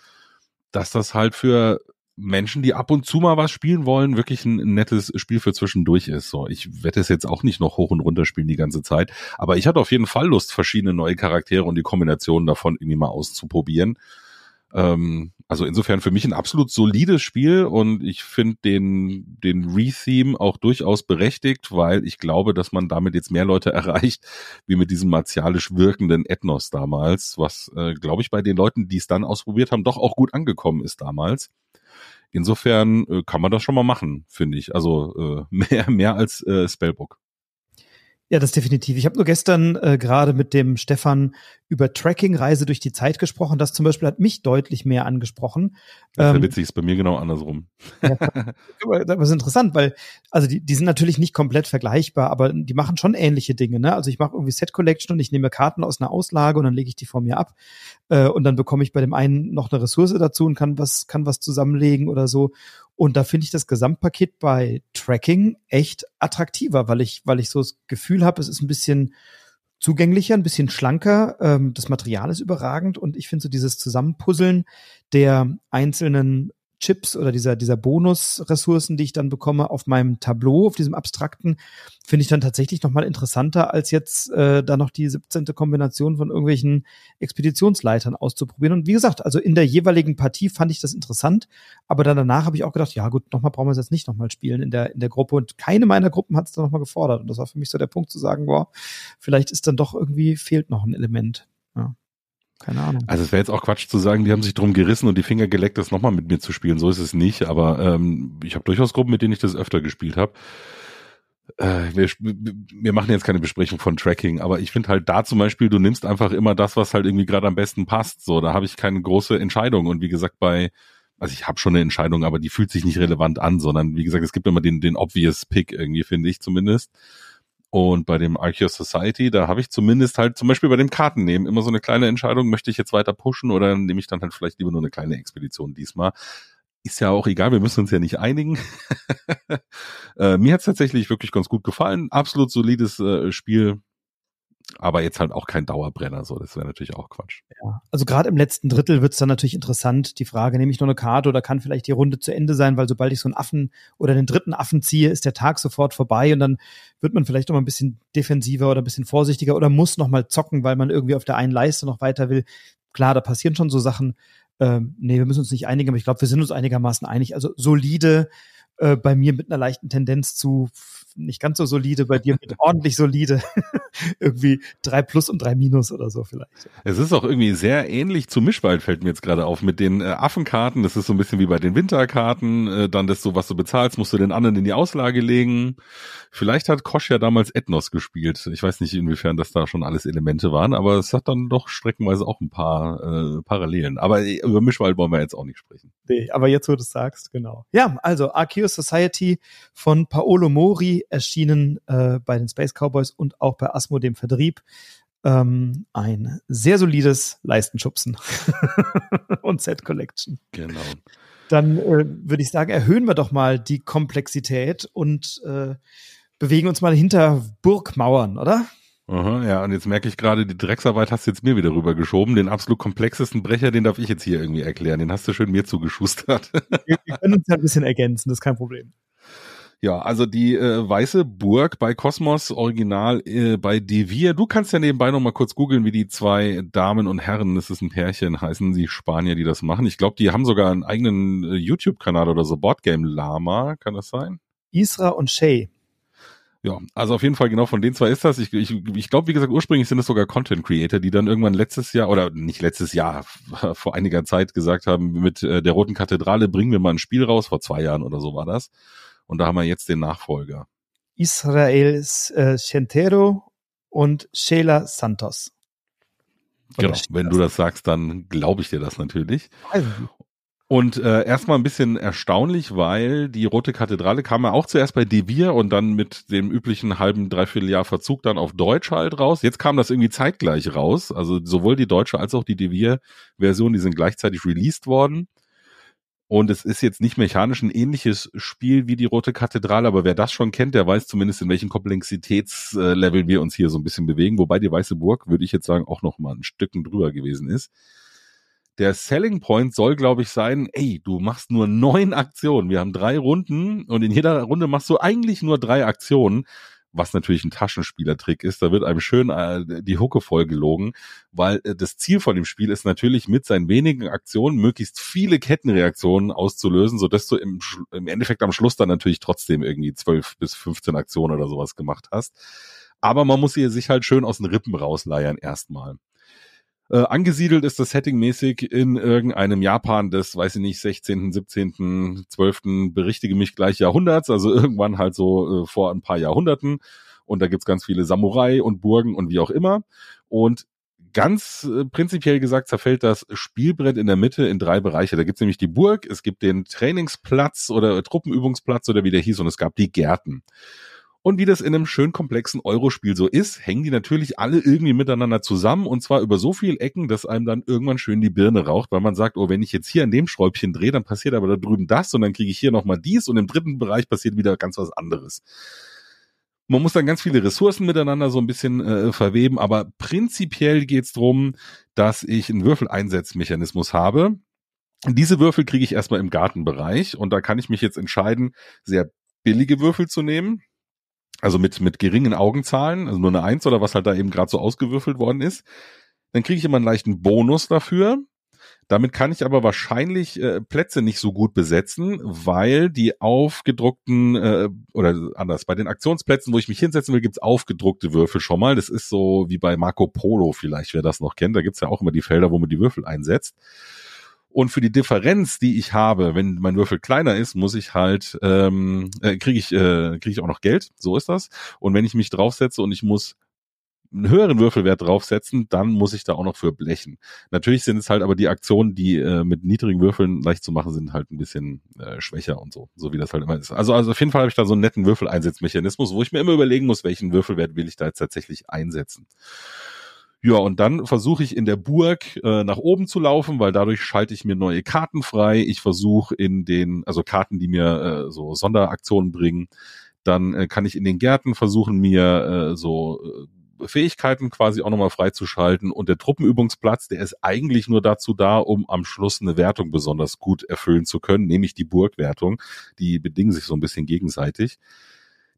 S2: dass das halt für Menschen, die ab und zu mal was spielen wollen, wirklich ein nettes Spiel für zwischendurch ist. So, ich werde es jetzt auch nicht noch hoch und runter spielen die ganze Zeit, aber ich hatte auf jeden Fall Lust, verschiedene neue Charaktere und die Kombinationen davon irgendwie mal auszuprobieren. Ähm, also insofern für mich ein absolut solides Spiel und ich finde den, den Re-Theme auch durchaus berechtigt, weil ich glaube, dass man damit jetzt mehr Leute erreicht, wie mit diesem martialisch wirkenden Ethnos damals, was, äh, glaube ich, bei den Leuten, die es dann ausprobiert haben, doch auch gut angekommen ist damals. Insofern äh, kann man das schon mal machen, finde ich. Also äh, mehr, mehr als äh, Spellbook.
S1: Ja, das definitiv. Ich habe nur gestern äh, gerade mit dem Stefan über Tracking-Reise durch die Zeit gesprochen. Das zum Beispiel hat mich deutlich mehr angesprochen.
S2: Das ist ja ähm, witzig, ist bei mir genau andersrum. Ja,
S1: das ist interessant, weil, also die, die sind natürlich nicht komplett vergleichbar, aber die machen schon ähnliche Dinge. Ne? Also ich mache irgendwie Set Collection und ich nehme Karten aus einer Auslage und dann lege ich die vor mir ab. Äh, und dann bekomme ich bei dem einen noch eine Ressource dazu und kann was, kann was zusammenlegen oder so. Und da finde ich das Gesamtpaket bei Tracking echt attraktiver, weil ich, weil ich so das Gefühl habe, es ist ein bisschen zugänglicher, ein bisschen schlanker. Ähm, das Material ist überragend und ich finde so dieses Zusammenpuzzeln der einzelnen Chips oder dieser, dieser Bonusressourcen, die ich dann bekomme auf meinem Tableau, auf diesem abstrakten, finde ich dann tatsächlich nochmal interessanter, als jetzt äh, da noch die 17. Kombination von irgendwelchen Expeditionsleitern auszuprobieren. Und wie gesagt, also in der jeweiligen Partie fand ich das interessant, aber dann danach habe ich auch gedacht, ja gut, nochmal brauchen wir es jetzt nicht nochmal spielen in der, in der Gruppe. Und keine meiner Gruppen hat es dann nochmal gefordert. Und das war für mich so der Punkt zu sagen, boah, vielleicht ist dann doch irgendwie, fehlt noch ein Element. Ja. Keine Ahnung.
S2: Also es wäre jetzt auch Quatsch zu sagen, die haben sich drum gerissen und die Finger geleckt, das nochmal mit mir zu spielen. So ist es nicht. Aber ähm, ich habe durchaus Gruppen, mit denen ich das öfter gespielt habe. Äh, wir, wir machen jetzt keine Besprechung von Tracking, aber ich finde halt da zum Beispiel, du nimmst einfach immer das, was halt irgendwie gerade am besten passt. So, da habe ich keine große Entscheidung. Und wie gesagt, bei, also ich habe schon eine Entscheidung, aber die fühlt sich nicht relevant an, sondern wie gesagt, es gibt immer den, den obvious Pick irgendwie, finde ich zumindest. Und bei dem Arceus Society, da habe ich zumindest halt zum Beispiel bei dem Kartennehmen immer so eine kleine Entscheidung, möchte ich jetzt weiter pushen oder nehme ich dann halt vielleicht lieber nur eine kleine Expedition diesmal. Ist ja auch egal, wir müssen uns ja nicht einigen. äh, mir hat's tatsächlich wirklich ganz gut gefallen. Absolut solides äh, Spiel aber jetzt halt auch kein Dauerbrenner, so das wäre natürlich auch Quatsch.
S1: Ja, also gerade im letzten Drittel wird es dann natürlich interessant, die Frage, nehme ich nur eine Karte oder kann vielleicht die Runde zu Ende sein, weil sobald ich so einen Affen oder den dritten Affen ziehe, ist der Tag sofort vorbei und dann wird man vielleicht noch mal ein bisschen defensiver oder ein bisschen vorsichtiger oder muss noch mal zocken, weil man irgendwie auf der einen Leiste noch weiter will. Klar, da passieren schon so Sachen. Ähm, nee, wir müssen uns nicht einigen, aber ich glaube, wir sind uns einigermaßen einig. Also solide, äh, bei mir mit einer leichten Tendenz zu nicht ganz so solide, bei dir mit ordentlich solide. irgendwie drei plus und drei minus oder so vielleicht.
S2: Es ist auch irgendwie sehr ähnlich zu Mischwald, fällt mir jetzt gerade auf, mit den äh, Affenkarten. Das ist so ein bisschen wie bei den Winterkarten. Äh, dann das so, was du bezahlst, musst du den anderen in die Auslage legen. Vielleicht hat Kosch ja damals Ethnos gespielt. Ich weiß nicht, inwiefern das da schon alles Elemente waren, aber es hat dann doch streckenweise auch ein paar äh, Parallelen. Aber über Mischwald wollen wir jetzt auch nicht sprechen.
S1: Nee, aber jetzt, wo du es sagst, genau. Ja, also Arceus Society von Paolo Mori erschienen äh, bei den Space Cowboys und auch bei Asmo dem Vertrieb. Ähm, ein sehr solides Leistenschubsen und Set Collection.
S2: Genau.
S1: Dann äh, würde ich sagen, erhöhen wir doch mal die Komplexität und äh, bewegen uns mal hinter Burgmauern, oder?
S2: Aha, ja, und jetzt merke ich gerade, die Drecksarbeit hast du jetzt mir wieder rübergeschoben. Den absolut komplexesten Brecher, den darf ich jetzt hier irgendwie erklären. Den hast du schön mir zugeschustert.
S1: wir, wir können uns ja ein bisschen ergänzen, das ist kein Problem.
S2: Ja, also die äh, Weiße Burg bei Kosmos Original äh, bei Devir. Du kannst ja nebenbei noch mal kurz googeln, wie die zwei Damen und Herren, das ist ein Pärchen, heißen die Spanier, die das machen. Ich glaube, die haben sogar einen eigenen äh, YouTube-Kanal oder so, Boardgame Lama, kann das sein?
S1: Isra und Shay.
S2: Ja, also auf jeden Fall genau von den zwei ist das. Ich, ich, ich glaube, wie gesagt, ursprünglich sind es sogar Content Creator, die dann irgendwann letztes Jahr oder nicht letztes Jahr, vor einiger Zeit gesagt haben, mit äh, der Roten Kathedrale bringen wir mal ein Spiel raus, vor zwei Jahren oder so war das. Und da haben wir jetzt den Nachfolger.
S1: Israel äh, Chentero und Sheila Santos.
S2: Oder genau, wenn du das sagst, dann glaube ich dir das natürlich. Also. Und äh, erstmal ein bisschen erstaunlich, weil die Rote Kathedrale kam ja auch zuerst bei Devir und dann mit dem üblichen halben, dreiviertel Jahr Verzug dann auf Deutsch halt raus. Jetzt kam das irgendwie zeitgleich raus. Also sowohl die deutsche als auch die Devir-Version, die sind gleichzeitig released worden. Und es ist jetzt nicht mechanisch ein ähnliches Spiel wie die Rote Kathedrale, aber wer das schon kennt, der weiß zumindest, in welchen Komplexitätslevel wir uns hier so ein bisschen bewegen. Wobei die Weiße Burg, würde ich jetzt sagen, auch noch mal ein Stücken drüber gewesen ist. Der Selling Point soll, glaube ich, sein, ey, du machst nur neun Aktionen. Wir haben drei Runden und in jeder Runde machst du eigentlich nur drei Aktionen was natürlich ein Taschenspielertrick ist. Da wird einem schön äh, die Hucke voll gelogen, weil äh, das Ziel von dem Spiel ist natürlich mit seinen wenigen Aktionen möglichst viele Kettenreaktionen auszulösen, so dass du im, im Endeffekt am Schluss dann natürlich trotzdem irgendwie zwölf bis 15 Aktionen oder sowas gemacht hast. Aber man muss sie sich halt schön aus den Rippen rausleiern erstmal. Äh, angesiedelt ist das Setting mäßig in irgendeinem Japan des, weiß ich nicht, 16., 17., 12., berichtige mich gleich Jahrhunderts, also irgendwann halt so äh, vor ein paar Jahrhunderten. Und da gibt's ganz viele Samurai und Burgen und wie auch immer. Und ganz äh, prinzipiell gesagt zerfällt das Spielbrett in der Mitte in drei Bereiche. Da gibt's nämlich die Burg, es gibt den Trainingsplatz oder Truppenübungsplatz oder wie der hieß und es gab die Gärten. Und wie das in einem schön komplexen Eurospiel so ist, hängen die natürlich alle irgendwie miteinander zusammen und zwar über so viel Ecken, dass einem dann irgendwann schön die Birne raucht, weil man sagt, oh, wenn ich jetzt hier an dem Schräubchen drehe, dann passiert aber da drüben das und dann kriege ich hier nochmal dies und im dritten Bereich passiert wieder ganz was anderes. Man muss dann ganz viele Ressourcen miteinander so ein bisschen äh, verweben, aber prinzipiell geht's drum, dass ich einen Würfeleinsetzmechanismus habe. Diese Würfel kriege ich erstmal im Gartenbereich und da kann ich mich jetzt entscheiden, sehr billige Würfel zu nehmen, also mit, mit geringen Augenzahlen, also nur eine Eins oder was halt da eben gerade so ausgewürfelt worden ist, dann kriege ich immer einen leichten Bonus dafür. Damit kann ich aber wahrscheinlich äh, Plätze nicht so gut besetzen, weil die aufgedruckten äh, oder anders, bei den Aktionsplätzen, wo ich mich hinsetzen will, gibt's aufgedruckte Würfel schon mal. Das ist so wie bei Marco Polo vielleicht, wer das noch kennt. Da gibt's ja auch immer die Felder, wo man die Würfel einsetzt. Und für die Differenz, die ich habe, wenn mein Würfel kleiner ist, muss ich halt, ähm, äh, kriege ich, äh, krieg ich auch noch Geld. So ist das. Und wenn ich mich draufsetze und ich muss einen höheren Würfelwert draufsetzen, dann muss ich da auch noch für blechen. Natürlich sind es halt aber die Aktionen, die äh, mit niedrigen Würfeln leicht zu machen sind, halt ein bisschen äh, schwächer und so, so wie das halt immer ist. Also, also auf jeden Fall habe ich da so einen netten Würfeleinsetzmechanismus, wo ich mir immer überlegen muss, welchen Würfelwert will ich da jetzt tatsächlich einsetzen. Ja, und dann versuche ich in der Burg äh, nach oben zu laufen, weil dadurch schalte ich mir neue Karten frei. Ich versuche in den, also Karten, die mir äh, so Sonderaktionen bringen. Dann äh, kann ich in den Gärten versuchen, mir äh, so äh, Fähigkeiten quasi auch nochmal freizuschalten. Und der Truppenübungsplatz, der ist eigentlich nur dazu da, um am Schluss eine Wertung besonders gut erfüllen zu können, nämlich die Burgwertung. Die bedingen sich so ein bisschen gegenseitig.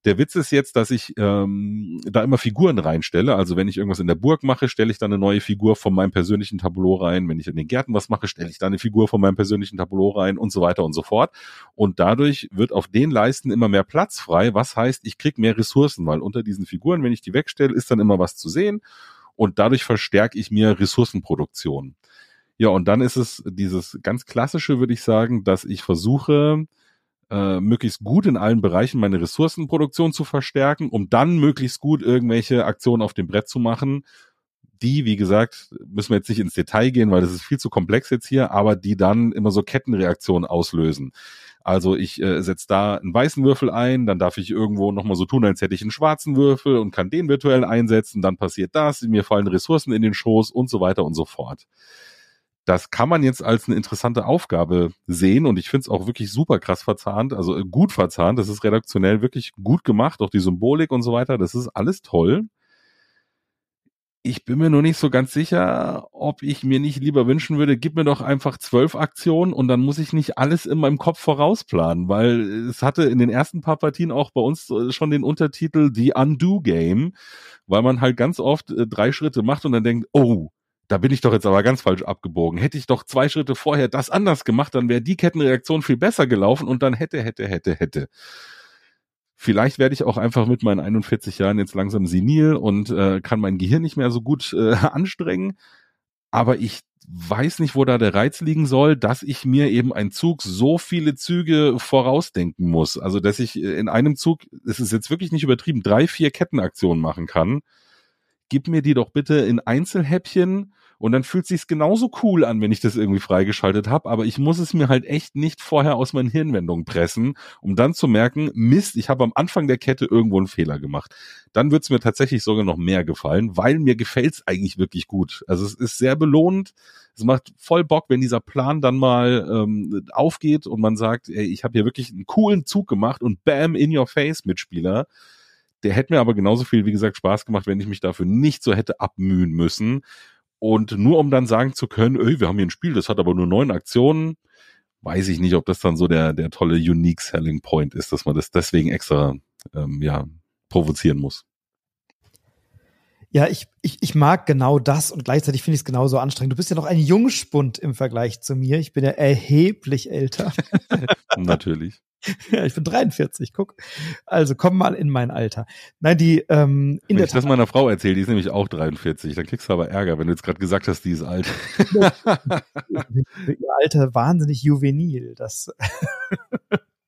S2: Der Witz ist jetzt, dass ich ähm, da immer Figuren reinstelle. Also wenn ich irgendwas in der Burg mache, stelle ich da eine neue Figur von meinem persönlichen Tableau rein. Wenn ich in den Gärten was mache, stelle ich da eine Figur von meinem persönlichen Tableau rein und so weiter und so fort. Und dadurch wird auf den Leisten immer mehr Platz frei. Was heißt, ich kriege mehr Ressourcen, weil unter diesen Figuren, wenn ich die wegstelle, ist dann immer was zu sehen. Und dadurch verstärke ich mir Ressourcenproduktion. Ja, und dann ist es dieses ganz klassische, würde ich sagen, dass ich versuche, äh, möglichst gut in allen Bereichen meine Ressourcenproduktion zu verstärken, um dann möglichst gut irgendwelche Aktionen auf dem Brett zu machen, die, wie gesagt, müssen wir jetzt nicht ins Detail gehen, weil das ist viel zu komplex jetzt hier, aber die dann immer so Kettenreaktionen auslösen. Also ich äh, setze da einen weißen Würfel ein, dann darf ich irgendwo nochmal so tun, als hätte ich einen schwarzen Würfel und kann den virtuell einsetzen, dann passiert das, mir fallen Ressourcen in den Schoß und so weiter und so fort das kann man jetzt als eine interessante Aufgabe sehen und ich finde es auch wirklich super krass verzahnt, also äh, gut verzahnt. Das ist redaktionell wirklich gut gemacht, auch die Symbolik und so weiter. Das ist alles toll. Ich bin mir nur nicht so ganz sicher, ob ich mir nicht lieber wünschen würde, gib mir doch einfach zwölf Aktionen und dann muss ich nicht alles in meinem Kopf vorausplanen, weil es hatte in den ersten paar Partien auch bei uns äh, schon den Untertitel The Undo Game, weil man halt ganz oft äh, drei Schritte macht und dann denkt, oh, da bin ich doch jetzt aber ganz falsch abgebogen. Hätte ich doch zwei Schritte vorher das anders gemacht, dann wäre die Kettenreaktion viel besser gelaufen und dann hätte, hätte, hätte, hätte. Vielleicht werde ich auch einfach mit meinen 41 Jahren jetzt langsam senil und äh, kann mein Gehirn nicht mehr so gut äh, anstrengen. Aber ich weiß nicht, wo da der Reiz liegen soll, dass ich mir eben ein Zug so viele Züge vorausdenken muss. Also, dass ich in einem Zug, es ist jetzt wirklich nicht übertrieben, drei, vier Kettenaktionen machen kann gib mir die doch bitte in Einzelhäppchen und dann fühlt sich's genauso cool an, wenn ich das irgendwie freigeschaltet habe, aber ich muss es mir halt echt nicht vorher aus meinen Hirnwendungen pressen, um dann zu merken, Mist, ich habe am Anfang der Kette irgendwo einen Fehler gemacht. Dann wird's mir tatsächlich sogar noch mehr gefallen, weil mir gefällt's eigentlich wirklich gut. Also es ist sehr belohnend. Es macht voll Bock, wenn dieser Plan dann mal ähm, aufgeht und man sagt, ey, ich habe hier wirklich einen coolen Zug gemacht und bam, in your face, Mitspieler. Der hätte mir aber genauso viel, wie gesagt, Spaß gemacht, wenn ich mich dafür nicht so hätte abmühen müssen. Und nur um dann sagen zu können, ey, wir haben hier ein Spiel, das hat aber nur neun Aktionen, weiß ich nicht, ob das dann so der, der tolle Unique Selling Point ist, dass man das deswegen extra ähm, ja, provozieren muss.
S1: Ja, ich, ich, ich mag genau das und gleichzeitig finde ich es genauso anstrengend. Du bist ja noch ein Jungspund im Vergleich zu mir. Ich bin ja erheblich älter.
S2: Natürlich.
S1: Ja, ich bin 43, guck. Also komm mal in mein Alter. Nein, die ähm,
S2: in wenn der ich Tat das meiner Frau erzähle, die ist nämlich auch 43, dann kriegst du aber Ärger, wenn du jetzt gerade gesagt hast, die ist alt.
S1: Ihr Alter wahnsinnig juvenil. Das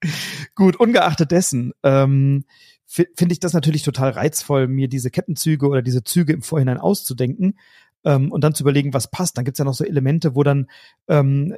S1: Gut, ungeachtet dessen ähm, finde ich das natürlich total reizvoll, mir diese Kettenzüge oder diese Züge im Vorhinein auszudenken. Ähm, und dann zu überlegen, was passt. Dann gibt's ja noch so Elemente, wo dann ähm,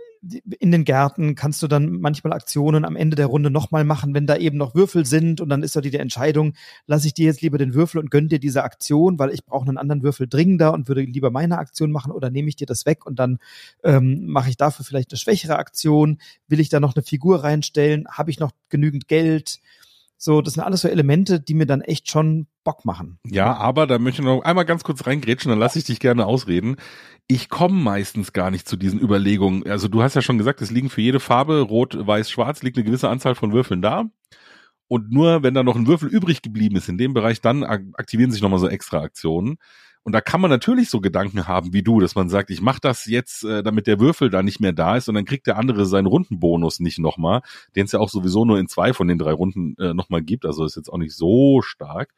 S1: in den Gärten kannst du dann manchmal Aktionen am Ende der Runde nochmal machen, wenn da eben noch Würfel sind und dann ist da die, Entscheidung, lasse ich dir jetzt lieber den Würfel und gönn dir diese Aktion, weil ich brauche einen anderen Würfel dringender und würde lieber meine Aktion machen oder nehme ich dir das weg und dann ähm, mache ich dafür vielleicht eine schwächere Aktion, will ich da noch eine Figur reinstellen, habe ich noch genügend Geld, so, das sind alles so Elemente, die mir dann echt schon Bock machen.
S2: Ja, aber da möchte ich noch einmal ganz kurz reingrätschen, dann lasse ich dich gerne ausreden. Ich komme meistens gar nicht zu diesen Überlegungen. Also du hast ja schon gesagt, es liegen für jede Farbe, rot, weiß, schwarz, liegt eine gewisse Anzahl von Würfeln da. Und nur wenn da noch ein Würfel übrig geblieben ist in dem Bereich, dann aktivieren sich nochmal so extra Aktionen. Und da kann man natürlich so Gedanken haben wie du, dass man sagt, ich mache das jetzt, äh, damit der Würfel da nicht mehr da ist und dann kriegt der andere seinen Rundenbonus nicht nochmal, den es ja auch sowieso nur in zwei von den drei Runden äh, nochmal gibt, also ist jetzt auch nicht so stark.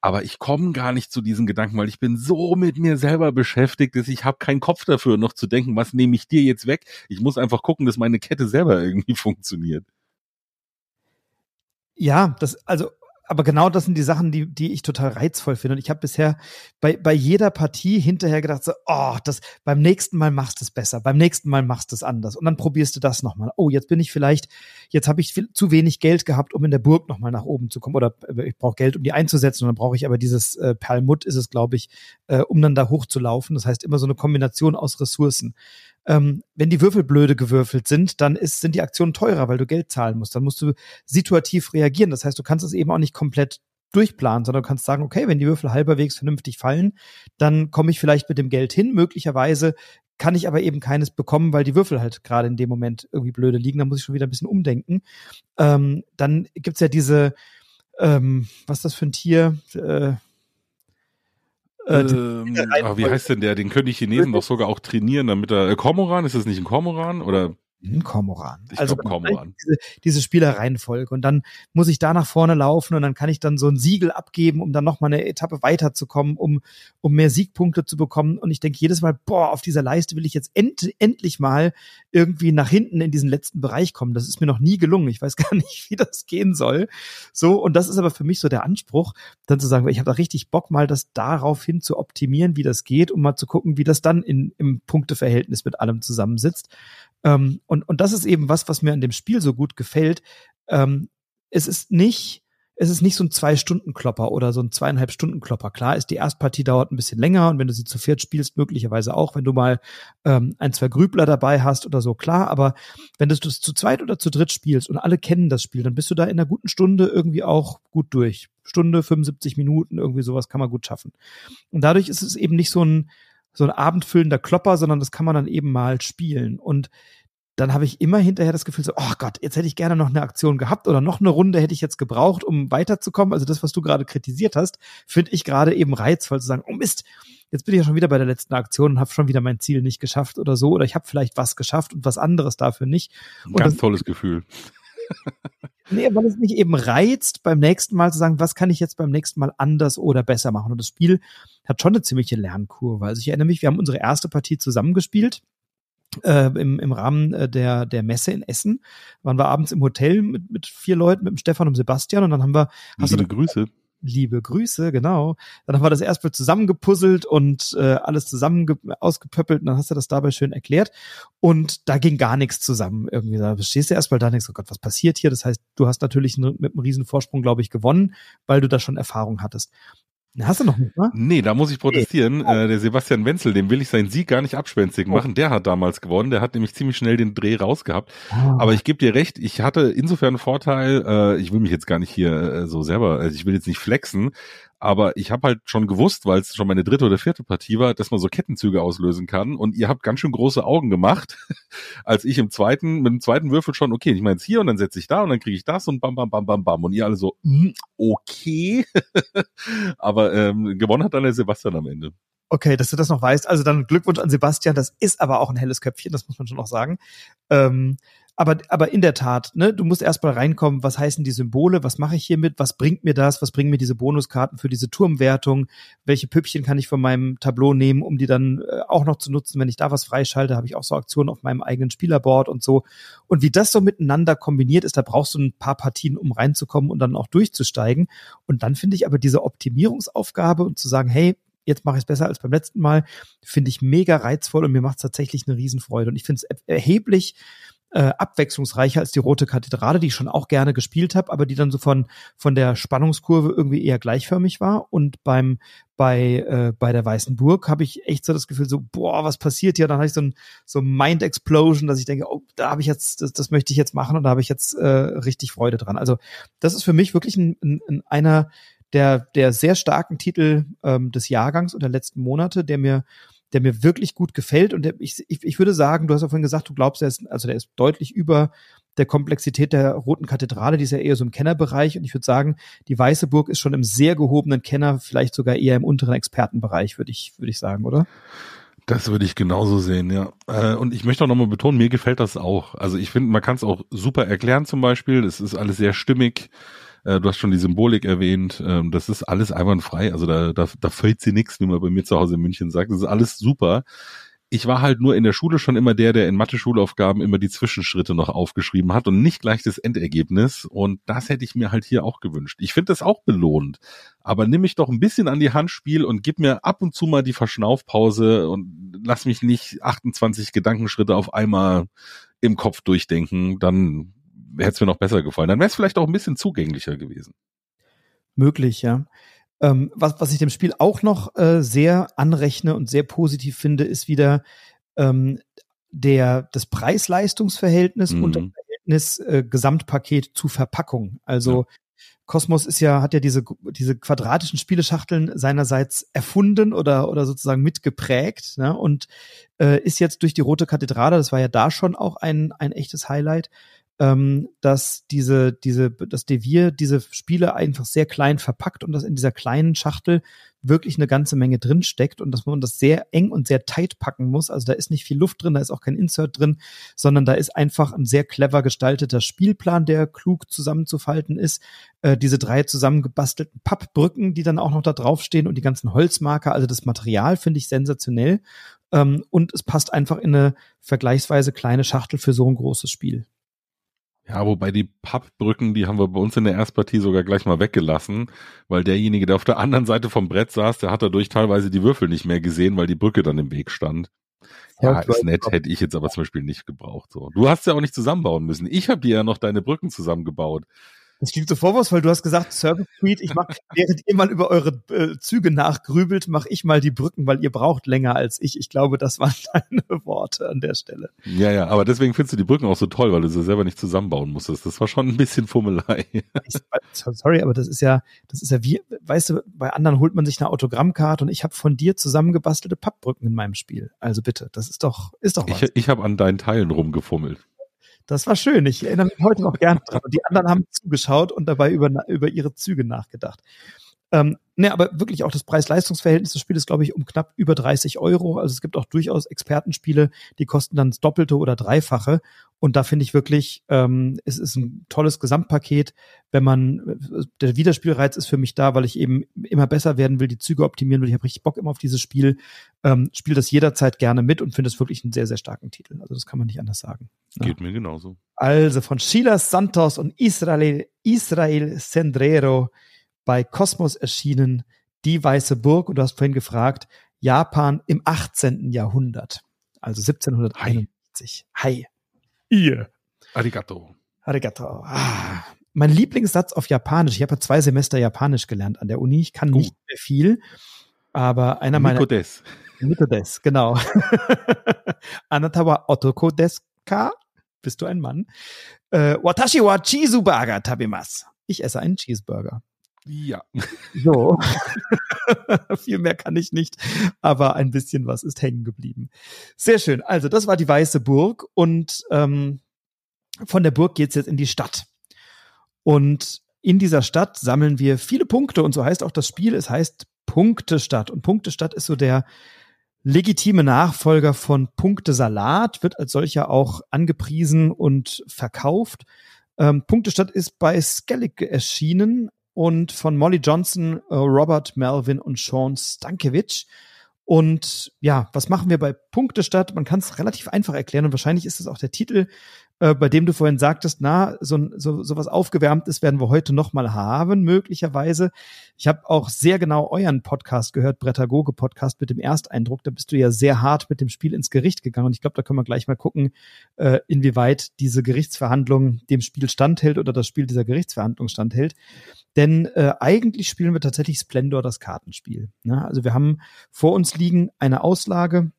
S2: Aber ich komme gar nicht zu diesen Gedanken, weil ich bin so mit mir selber beschäftigt, dass ich habe keinen Kopf dafür, noch zu denken, was nehme ich dir jetzt weg. Ich muss einfach gucken, dass meine Kette selber irgendwie funktioniert.
S1: Ja, das, also aber genau das sind die Sachen, die, die ich total reizvoll finde. Und ich habe bisher bei, bei jeder Partie hinterher gedacht, so, oh, das, beim nächsten Mal machst du es besser, beim nächsten Mal machst du es anders. Und dann probierst du das nochmal. Oh, jetzt bin ich vielleicht, jetzt habe ich viel, zu wenig Geld gehabt, um in der Burg nochmal nach oben zu kommen. Oder äh, ich brauche Geld, um die einzusetzen. Und dann brauche ich aber dieses äh, Perlmutt, ist es, glaube ich, äh, um dann da hochzulaufen. Das heißt immer so eine Kombination aus Ressourcen ähm, wenn die Würfel blöde gewürfelt sind, dann ist, sind die Aktionen teurer, weil du Geld zahlen musst. Dann musst du situativ reagieren. Das heißt, du kannst es eben auch nicht komplett durchplanen, sondern du kannst sagen, okay, wenn die Würfel halberwegs vernünftig fallen, dann komme ich vielleicht mit dem Geld hin. Möglicherweise kann ich aber eben keines bekommen, weil die Würfel halt gerade in dem Moment irgendwie blöde liegen. Da muss ich schon wieder ein bisschen umdenken. Ähm, dann gibt's ja diese, ähm, was ist das für ein Tier? Äh,
S2: äh, ähm, wie heißt denn der? Den können die Chinesen doch sogar auch trainieren, damit er. Äh, Kormoran, ist das nicht ein Kormoran? Oder
S1: ein Kormoran.
S2: Ich also glaub, Kormoran.
S1: Diese, diese Spielereihenfolge. Und dann muss ich da nach vorne laufen und dann kann ich dann so ein Siegel abgeben, um dann nochmal eine Etappe weiterzukommen, um, um mehr Siegpunkte zu bekommen. Und ich denke jedes Mal, boah, auf dieser Leiste will ich jetzt end, endlich mal irgendwie nach hinten in diesen letzten Bereich kommen. Das ist mir noch nie gelungen. Ich weiß gar nicht, wie das gehen soll. So, und das ist aber für mich so der Anspruch, dann zu sagen, ich habe da richtig Bock, mal das daraufhin zu optimieren, wie das geht, um mal zu gucken, wie das dann in, im Punkteverhältnis mit allem zusammensitzt. Ähm, und, und das ist eben was, was mir an dem Spiel so gut gefällt. Ähm, es ist nicht, es ist nicht so ein Zwei-Stunden-Klopper oder so ein Zweieinhalb-Stunden-Klopper. Klar ist, die Erstpartie dauert ein bisschen länger und wenn du sie zu viert spielst, möglicherweise auch, wenn du mal ähm, ein, zwei Grübler dabei hast oder so, klar. Aber wenn du das zu zweit oder zu dritt spielst und alle kennen das Spiel, dann bist du da in einer guten Stunde irgendwie auch gut durch. Stunde, 75 Minuten, irgendwie sowas kann man gut schaffen. Und dadurch ist es eben nicht so ein, so ein abendfüllender Klopper, sondern das kann man dann eben mal spielen. Und dann habe ich immer hinterher das Gefühl so, oh Gott, jetzt hätte ich gerne noch eine Aktion gehabt oder noch eine Runde hätte ich jetzt gebraucht, um weiterzukommen. Also das, was du gerade kritisiert hast, finde ich gerade eben reizvoll zu sagen, oh Mist, jetzt bin ich ja schon wieder bei der letzten Aktion und habe schon wieder mein Ziel nicht geschafft oder so. Oder ich habe vielleicht was geschafft und was anderes dafür nicht. Und
S2: Ganz das, tolles Gefühl.
S1: nee, weil es mich eben reizt, beim nächsten Mal zu sagen, was kann ich jetzt beim nächsten Mal anders oder besser machen. Und das Spiel hat schon eine ziemliche Lernkurve. Also ich erinnere mich, wir haben unsere erste Partie zusammengespielt. Äh, im, im Rahmen äh, der, der Messe in Essen waren wir abends im Hotel mit, mit vier Leuten, mit dem Stefan und Sebastian und dann haben wir.
S2: Hast Liebe du, Grüße
S1: liebe Grüße, genau. Dann haben wir das erstmal zusammengepuzzelt und äh, alles zusammen ausgepöppelt und dann hast du das dabei schön erklärt. Und da ging gar nichts zusammen irgendwie. Da stehst du erstmal da und denkst, oh Gott, was passiert hier? Das heißt, du hast natürlich mit einem riesen Vorsprung, glaube ich, gewonnen, weil du da schon Erfahrung hattest. Hast du noch nicht, ne?
S2: Nee, da muss ich protestieren. Nee. Äh, der Sebastian Wenzel, dem will ich seinen Sieg gar nicht abspenstig oh. machen. Der hat damals gewonnen. Der hat nämlich ziemlich schnell den Dreh rausgehabt. Oh. Aber ich gebe dir recht, ich hatte insofern einen Vorteil, äh, ich will mich jetzt gar nicht hier äh, so selber, also ich will jetzt nicht flexen, aber ich habe halt schon gewusst, weil es schon meine dritte oder vierte Partie war, dass man so Kettenzüge auslösen kann. Und ihr habt ganz schön große Augen gemacht, als ich im zweiten, mit dem zweiten Würfel schon, okay, ich meine jetzt hier und dann setze ich da und dann kriege ich das und bam, bam, bam, bam, bam. Und ihr alle so, mm, okay. aber ähm, gewonnen hat dann der Sebastian am Ende.
S1: Okay, dass du das noch weißt. Also dann Glückwunsch an Sebastian. Das ist aber auch ein helles Köpfchen, das muss man schon auch sagen. Ähm, aber, aber in der Tat, ne, du musst erstmal reinkommen, was heißen die Symbole, was mache ich hiermit, was bringt mir das, was bringen mir diese Bonuskarten für diese Turmwertung, welche Püppchen kann ich von meinem Tableau nehmen, um die dann äh, auch noch zu nutzen, wenn ich da was freischalte, habe ich auch so Aktionen auf meinem eigenen Spielerboard und so. Und wie das so miteinander kombiniert ist, da brauchst du ein paar Partien, um reinzukommen und dann auch durchzusteigen. Und dann finde ich aber diese Optimierungsaufgabe und zu sagen, hey, jetzt mache ich es besser als beim letzten Mal, finde ich mega reizvoll und mir macht es tatsächlich eine Riesenfreude. Und ich finde es erheblich äh, abwechslungsreicher als die Rote Kathedrale, die ich schon auch gerne gespielt habe, aber die dann so von von der Spannungskurve irgendwie eher gleichförmig war. Und beim bei äh, bei der Weißen Burg habe ich echt so das Gefühl so boah was passiert hier? Dann habe ich so ein so Mind Explosion, dass ich denke, oh da habe ich jetzt das, das möchte ich jetzt machen und da habe ich jetzt äh, richtig Freude dran. Also das ist für mich wirklich ein, ein, ein einer der der sehr starken Titel ähm, des Jahrgangs und der letzten Monate, der mir der mir wirklich gut gefällt. Und der, ich, ich, ich würde sagen, du hast ja vorhin gesagt, du glaubst, er ist, also der ist deutlich über der Komplexität der Roten Kathedrale, die ist ja eher so im Kennerbereich. Und ich würde sagen, die Weiße Burg ist schon im sehr gehobenen Kenner, vielleicht sogar eher im unteren Expertenbereich, würde ich, würde ich sagen, oder?
S2: Das würde ich genauso sehen, ja. Äh, und ich möchte auch nochmal betonen, mir gefällt das auch. Also ich finde, man kann es auch super erklären zum Beispiel. Es ist alles sehr stimmig. Äh, du hast schon die Symbolik erwähnt. Ähm, das ist alles einwandfrei. Also da, da, da fällt sie nichts, wie man bei mir zu Hause in München sagt. Das ist alles super. Ich war halt nur in der Schule schon immer der, der in Mathe-Schulaufgaben immer die Zwischenschritte noch aufgeschrieben hat und nicht gleich das Endergebnis. Und das hätte ich mir halt hier auch gewünscht. Ich finde das auch belohnt. Aber nimm mich doch ein bisschen an die Hand, Spiel und gib mir ab und zu mal die Verschnaufpause und lass mich nicht 28 Gedankenschritte auf einmal im Kopf durchdenken. Dann hätte es mir noch besser gefallen. Dann wäre es vielleicht auch ein bisschen zugänglicher gewesen.
S1: Möglich, ja. Ähm, was, was ich dem Spiel auch noch äh, sehr anrechne und sehr positiv finde, ist wieder ähm, der, das Preis-Leistungs-Verhältnis mhm. und das Verhältnis äh, Gesamtpaket zu Verpackung. Also ja. Cosmos ist ja, hat ja diese, diese quadratischen Spieleschachteln seinerseits erfunden oder, oder sozusagen mitgeprägt, ne? Und äh, ist jetzt durch die Rote Kathedrale, das war ja da schon auch ein, ein echtes Highlight, ähm, dass diese, diese, dass Devir diese Spiele einfach sehr klein verpackt und dass in dieser kleinen Schachtel wirklich eine ganze Menge drin steckt und dass man das sehr eng und sehr tight packen muss. Also da ist nicht viel Luft drin, da ist auch kein Insert drin, sondern da ist einfach ein sehr clever gestalteter Spielplan, der klug zusammenzufalten ist. Äh, diese drei zusammengebastelten Pappbrücken, die dann auch noch da draufstehen und die ganzen Holzmarker, also das Material finde ich sensationell. Ähm, und es passt einfach in eine vergleichsweise kleine Schachtel für so ein großes Spiel.
S2: Ja, wobei die Pappbrücken, die haben wir bei uns in der Erstpartie sogar gleich mal weggelassen, weil derjenige, der auf der anderen Seite vom Brett saß, der hat dadurch teilweise die Würfel nicht mehr gesehen, weil die Brücke dann im Weg stand. Ja, ist nett, hätte ich jetzt aber zum Beispiel nicht gebraucht. So. Du hast ja auch nicht zusammenbauen müssen. Ich habe dir ja noch deine Brücken zusammengebaut.
S1: Das klingt so vorwurfsvoll. Du hast gesagt, Service Suite, ich mach, während ihr mal über eure äh, Züge nachgrübelt, mache ich mal die Brücken, weil ihr braucht länger als ich. Ich glaube, das waren deine Worte an der Stelle.
S2: Ja, ja, aber deswegen findest du die Brücken auch so toll, weil du sie selber nicht zusammenbauen musstest. Das war schon ein bisschen Fummelei.
S1: Ich, sorry, aber das ist ja, das ist ja wie, weißt du, bei anderen holt man sich eine Autogrammkarte und ich habe von dir zusammengebastelte Pappbrücken in meinem Spiel. Also bitte, das ist doch, ist doch
S2: was. Ich, ich habe an deinen Teilen rumgefummelt.
S1: Das war schön. Ich erinnere mich heute noch gerne dran. Und die anderen haben zugeschaut und dabei über, über ihre Züge nachgedacht. Ähm, ne, aber wirklich auch das Preis-Leistungs-Verhältnis des Spiels, glaube ich, um knapp über 30 Euro. Also es gibt auch durchaus Expertenspiele, die kosten dann das Doppelte oder Dreifache. Und da finde ich wirklich, ähm, es ist ein tolles Gesamtpaket. Wenn man, der Wiederspielreiz ist für mich da, weil ich eben immer besser werden will, die Züge optimieren will. Ich habe richtig Bock immer auf dieses Spiel. Ähm, spiele das jederzeit gerne mit und finde es wirklich einen sehr, sehr starken Titel. Also das kann man nicht anders sagen.
S2: Geht ja. mir genauso.
S1: Also von Sheila Santos und Israel, Israel Sendrero bei Kosmos erschienen, Die Weiße Burg. Und du hast vorhin gefragt, Japan im 18. Jahrhundert, also 1761. Hi.
S2: Ihr. Arigato.
S1: Arigato. Ah. Mein Lieblingssatz auf Japanisch. Ich habe ja zwei Semester Japanisch gelernt an der Uni. Ich kann uh. nicht mehr viel, aber einer meiner.
S2: Nico des.
S1: Nico des, genau. Anatawa otoko desu ka? Bist du ein Mann? Äh, Watashi wa Cheeseburger tabimas. Ich esse einen Cheeseburger.
S2: Ja.
S1: So. Viel mehr kann ich nicht, aber ein bisschen was ist hängen geblieben. Sehr schön. Also, das war die Weiße Burg und ähm, von der Burg geht's jetzt in die Stadt. Und in dieser Stadt sammeln wir viele Punkte und so heißt auch das Spiel. Es heißt Punktestadt und Punktestadt ist so der legitime Nachfolger von Punktesalat, wird als solcher auch angepriesen und verkauft. Ähm, Punktestadt ist bei Skellig erschienen, und von Molly Johnson, äh, Robert Melvin und Sean Stankiewicz. Und ja, was machen wir bei Punktestadt? Man kann es relativ einfach erklären und wahrscheinlich ist es auch der Titel. Äh, bei dem du vorhin sagtest, na, so, so, so was Aufgewärmtes werden wir heute nochmal haben, möglicherweise. Ich habe auch sehr genau euren Podcast gehört, Brettagoge Podcast mit dem Ersteindruck. Da bist du ja sehr hart mit dem Spiel ins Gericht gegangen. Und ich glaube, da können wir gleich mal gucken, äh, inwieweit diese Gerichtsverhandlung dem Spiel standhält oder das Spiel dieser Gerichtsverhandlung standhält. Denn äh, eigentlich spielen wir tatsächlich Splendor das Kartenspiel. Ne? Also wir haben vor uns liegen eine Auslage,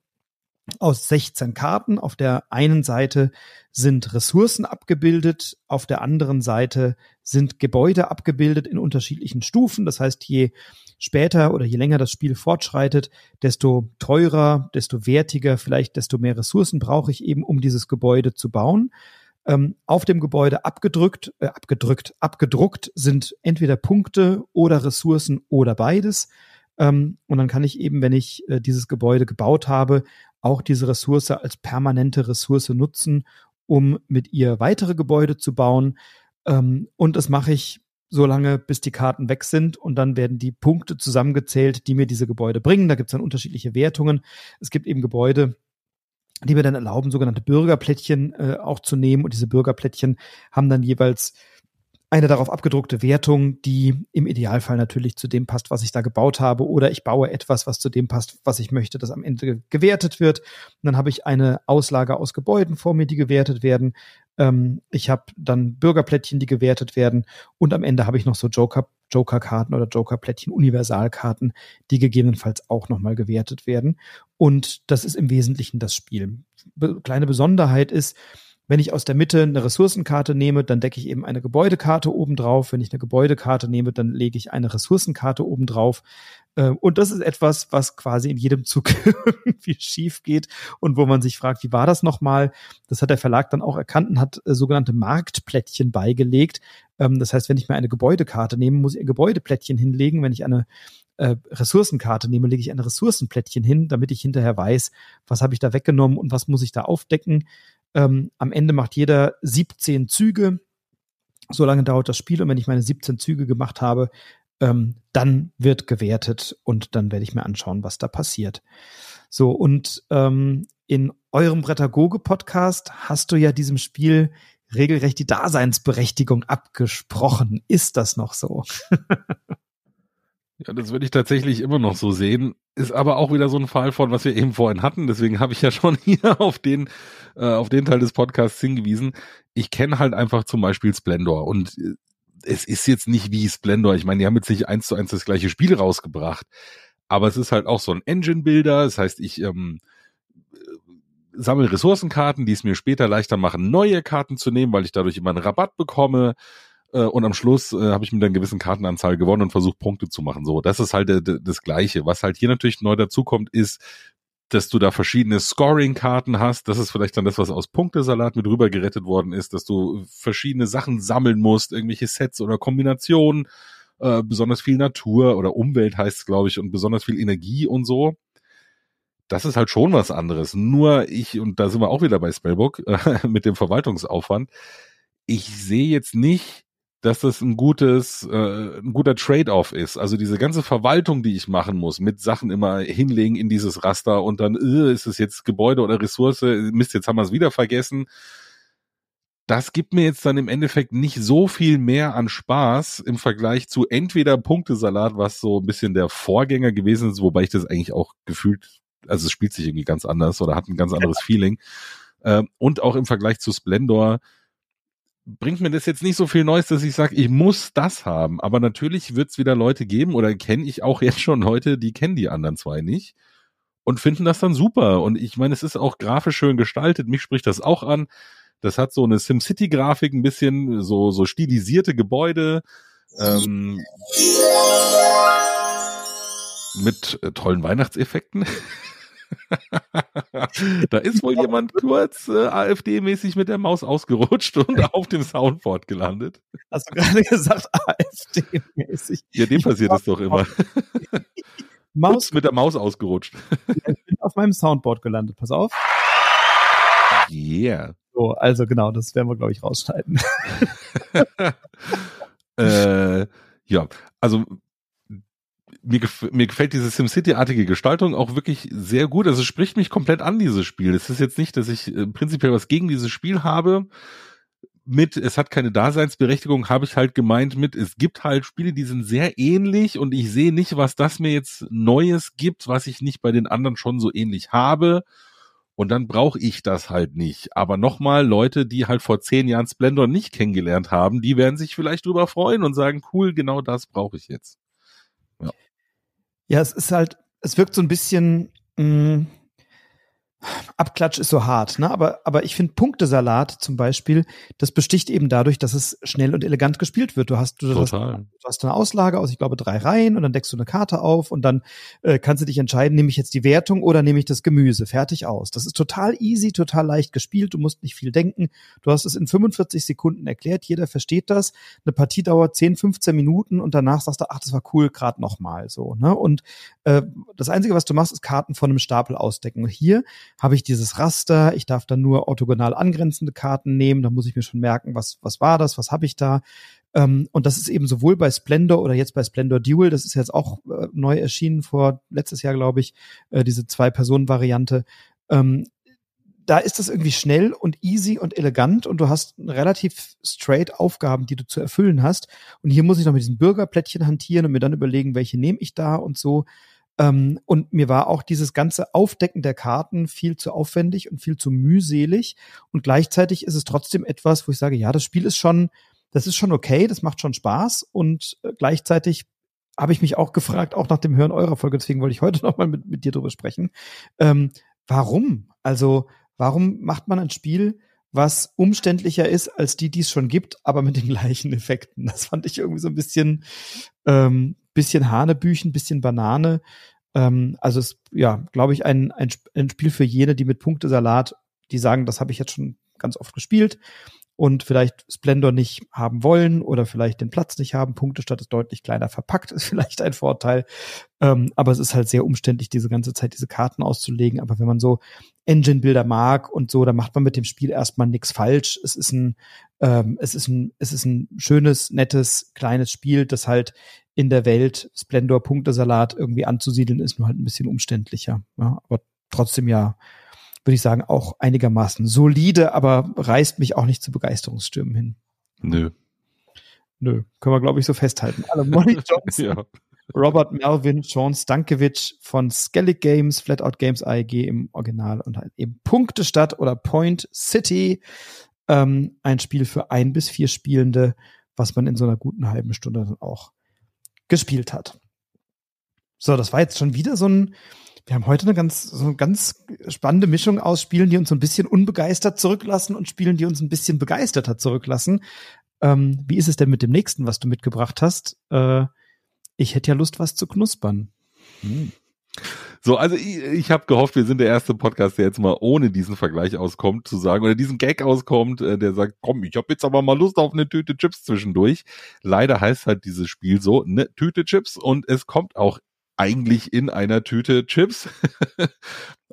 S1: aus 16 Karten. Auf der einen Seite sind Ressourcen abgebildet, auf der anderen Seite sind Gebäude abgebildet in unterschiedlichen Stufen. Das heißt, je später oder je länger das Spiel fortschreitet, desto teurer, desto wertiger, vielleicht desto mehr Ressourcen brauche ich eben, um dieses Gebäude zu bauen. Ähm, auf dem Gebäude abgedrückt, äh, abgedrückt, abgedruckt sind entweder Punkte oder Ressourcen oder beides. Ähm, und dann kann ich eben, wenn ich äh, dieses Gebäude gebaut habe, auch diese Ressource als permanente Ressource nutzen, um mit ihr weitere Gebäude zu bauen. Ähm, und das mache ich so lange, bis die Karten weg sind und dann werden die Punkte zusammengezählt, die mir diese Gebäude bringen. Da gibt es dann unterschiedliche Wertungen. Es gibt eben Gebäude, die mir dann erlauben, sogenannte Bürgerplättchen äh, auch zu nehmen. Und diese Bürgerplättchen haben dann jeweils eine darauf abgedruckte Wertung, die im Idealfall natürlich zu dem passt, was ich da gebaut habe, oder ich baue etwas, was zu dem passt, was ich möchte, das am Ende gewertet wird. Und dann habe ich eine Auslage aus Gebäuden vor mir, die gewertet werden. Ähm, ich habe dann Bürgerplättchen, die gewertet werden, und am Ende habe ich noch so Joker Joker-Karten oder Joker-Plättchen, Universalkarten, die gegebenenfalls auch nochmal gewertet werden. Und das ist im Wesentlichen das Spiel. Be kleine Besonderheit ist, wenn ich aus der Mitte eine Ressourcenkarte nehme, dann decke ich eben eine Gebäudekarte oben drauf. Wenn ich eine Gebäudekarte nehme, dann lege ich eine Ressourcenkarte oben drauf. Äh, und das ist etwas, was quasi in jedem Zug irgendwie schief geht und wo man sich fragt, wie war das nochmal? Das hat der Verlag dann auch erkannt und hat äh, sogenannte Marktplättchen beigelegt. Ähm, das heißt, wenn ich mir eine Gebäudekarte nehme, muss ich ein Gebäudeplättchen hinlegen. Wenn ich eine äh, Ressourcenkarte nehme, lege ich ein Ressourcenplättchen hin, damit ich hinterher weiß, was habe ich da weggenommen und was muss ich da aufdecken. Ähm, am Ende macht jeder 17 Züge. So lange dauert das Spiel und wenn ich meine 17 Züge gemacht habe, ähm, dann wird gewertet und dann werde ich mir anschauen, was da passiert. So, und ähm, in eurem Brettagoge-Podcast hast du ja diesem Spiel regelrecht die Daseinsberechtigung abgesprochen. Ist das noch so?
S2: Ja, das würde ich tatsächlich immer noch so sehen. Ist aber auch wieder so ein Fall von, was wir eben vorhin hatten. Deswegen habe ich ja schon hier auf den, äh, auf den Teil des Podcasts hingewiesen. Ich kenne halt einfach zum Beispiel Splendor und äh, es ist jetzt nicht wie Splendor. Ich meine, die haben jetzt nicht eins zu eins das gleiche Spiel rausgebracht. Aber es ist halt auch so ein Engine-Builder. Das heißt, ich ähm, äh, sammle Ressourcenkarten, die es mir später leichter machen, neue Karten zu nehmen, weil ich dadurch immer einen Rabatt bekomme. Äh, und am Schluss äh, habe ich mit einer gewissen Kartenanzahl gewonnen und versucht Punkte zu machen. So, das ist halt äh, das Gleiche. Was halt hier natürlich neu dazukommt, ist, dass du da verschiedene Scoring-Karten hast. Das ist vielleicht dann das, was aus Punktesalat mit rüber gerettet worden ist, dass du verschiedene Sachen sammeln musst, irgendwelche Sets oder Kombinationen, äh, besonders viel Natur oder Umwelt heißt es, glaube ich, und besonders viel Energie und so. Das ist halt schon was anderes. Nur ich, und da sind wir auch wieder bei Spellbook, äh, mit dem Verwaltungsaufwand, ich sehe jetzt nicht, dass das ein gutes, äh, ein guter Trade-off ist. Also diese ganze Verwaltung, die ich machen muss, mit Sachen immer hinlegen in dieses Raster und dann äh, ist es jetzt Gebäude oder Ressource, Mist, jetzt haben wir es wieder vergessen. Das gibt mir jetzt dann im Endeffekt nicht so viel mehr an Spaß im Vergleich zu entweder Punktesalat, was so ein bisschen der Vorgänger gewesen ist, wobei ich das eigentlich auch gefühlt, also es spielt sich irgendwie ganz anders oder hat ein ganz anderes Feeling. Äh, und auch im Vergleich zu Splendor, bringt mir das jetzt nicht so viel Neues, dass ich sage, ich muss das haben. Aber natürlich wird es wieder Leute geben oder kenne ich auch jetzt schon Leute, die kennen die anderen zwei nicht und finden das dann super. Und ich meine, es ist auch grafisch schön gestaltet. Mich spricht das auch an. Das hat so eine SimCity-Grafik, ein bisschen so, so stilisierte Gebäude. Ähm, mit äh, tollen Weihnachtseffekten. da ist wohl jemand kurz äh, AfD-mäßig mit der Maus ausgerutscht und auf dem Soundboard gelandet.
S1: Hast du gerade gesagt, AfD-mäßig?
S2: Ja, dem passiert es doch immer. Maus mit der Maus ausgerutscht.
S1: ich bin auf meinem Soundboard gelandet, pass auf.
S2: Yeah.
S1: So, also genau, das werden wir, glaube ich, rausschneiden.
S2: äh, ja, also mir, gef mir gefällt diese SimCity-artige Gestaltung auch wirklich sehr gut. Also es spricht mich komplett an, dieses Spiel. Es ist jetzt nicht, dass ich äh, prinzipiell was gegen dieses Spiel habe. Mit, es hat keine Daseinsberechtigung, habe ich halt gemeint mit, es gibt halt Spiele, die sind sehr ähnlich und ich sehe nicht, was das mir jetzt Neues gibt, was ich nicht bei den anderen schon so ähnlich habe. Und dann brauche ich das halt nicht. Aber nochmal, Leute, die halt vor zehn Jahren Splendor nicht kennengelernt haben, die werden sich vielleicht drüber freuen und sagen, cool, genau das brauche ich jetzt.
S1: Ja. Ja, es ist halt, es wirkt so ein bisschen, mh, mm, Abklatsch ist so hart, ne? Aber, aber ich finde Punktesalat zum Beispiel, das besticht eben dadurch, dass es schnell und elegant gespielt wird. Du hast, du, hast, du hast eine Auslage aus, ich glaube, drei Reihen und dann deckst du eine Karte auf und dann äh, kannst du dich entscheiden, nehme ich jetzt die Wertung oder nehme ich das Gemüse. Fertig aus. Das ist total easy, total leicht gespielt. Du musst nicht viel denken. Du hast es in 45 Sekunden erklärt. Jeder versteht das. Eine Partie dauert 10, 15 Minuten und danach sagst du, ach, das war cool, gerade nochmal so. Ne? Und äh, das Einzige, was du machst, ist Karten von einem Stapel ausdecken. Und hier habe ich dieses Raster, ich darf dann nur orthogonal angrenzende Karten nehmen, da muss ich mir schon merken, was, was war das, was habe ich da. Ähm, und das ist eben sowohl bei Splendor oder jetzt bei Splendor Duel, das ist jetzt auch äh, neu erschienen vor letztes Jahr, glaube ich, äh, diese Zwei-Personen-Variante. Ähm, da ist das irgendwie schnell und easy und elegant und du hast relativ straight Aufgaben, die du zu erfüllen hast. Und hier muss ich noch mit diesen Bürgerplättchen hantieren und mir dann überlegen, welche nehme ich da und so. Ähm, und mir war auch dieses ganze Aufdecken der Karten viel zu aufwendig und viel zu mühselig. Und gleichzeitig ist es trotzdem etwas, wo ich sage, ja, das Spiel ist schon, das ist schon okay, das macht schon Spaß. Und äh, gleichzeitig habe ich mich auch gefragt, auch nach dem Hören eurer Folge, deswegen wollte ich heute nochmal mit, mit dir drüber sprechen. Ähm, warum? Also, warum macht man ein Spiel, was umständlicher ist als die, die es schon gibt, aber mit den gleichen Effekten? Das fand ich irgendwie so ein bisschen, ähm, bisschen Hanebüchen, bisschen Banane. Ähm, also es, ja, glaube ich, ein, ein, ein Spiel für jene, die mit Punktesalat, die sagen, das habe ich jetzt schon ganz oft gespielt und vielleicht Splendor nicht haben wollen oder vielleicht den Platz nicht haben. Punktestadt ist deutlich kleiner verpackt, ist vielleicht ein Vorteil. Ähm, aber es ist halt sehr umständlich, diese ganze Zeit diese Karten auszulegen. Aber wenn man so Engine-Bilder mag und so, dann macht man mit dem Spiel erstmal nichts falsch. Es ist ein, ähm, es ist ein, es ist ein schönes, nettes, kleines Spiel, das halt in der Welt Splendor Punktesalat irgendwie anzusiedeln ist, nur halt ein bisschen umständlicher. Ja, aber trotzdem ja würde ich sagen, auch einigermaßen solide, aber reißt mich auch nicht zu Begeisterungsstürmen hin.
S2: Nö.
S1: Nö, können wir, glaube ich, so festhalten. Alle Money Johnson, ja. Robert Melvin, Sean Stankiewicz von Skellig Games, Flatout Games AEG im Original und halt eben Punktestadt oder Point City. Ähm, ein Spiel für ein bis vier Spielende, was man in so einer guten halben Stunde dann auch gespielt hat. So, das war jetzt schon wieder so ein, wir haben heute eine ganz, so eine ganz spannende Mischung aus Spielen, die uns so ein bisschen unbegeistert zurücklassen und Spielen, die uns ein bisschen begeisterter zurücklassen. Ähm, wie ist es denn mit dem nächsten, was du mitgebracht hast? Äh, ich hätte ja Lust, was zu knuspern. Hm.
S2: So, also ich, ich habe gehofft, wir sind der erste Podcast, der jetzt mal ohne diesen Vergleich auskommt, zu sagen, oder diesen Gag auskommt, äh, der sagt, komm, ich habe jetzt aber mal Lust auf eine Tüte Chips zwischendurch. Leider heißt halt dieses Spiel so, eine Tüte Chips und es kommt auch eigentlich in einer Tüte Chips.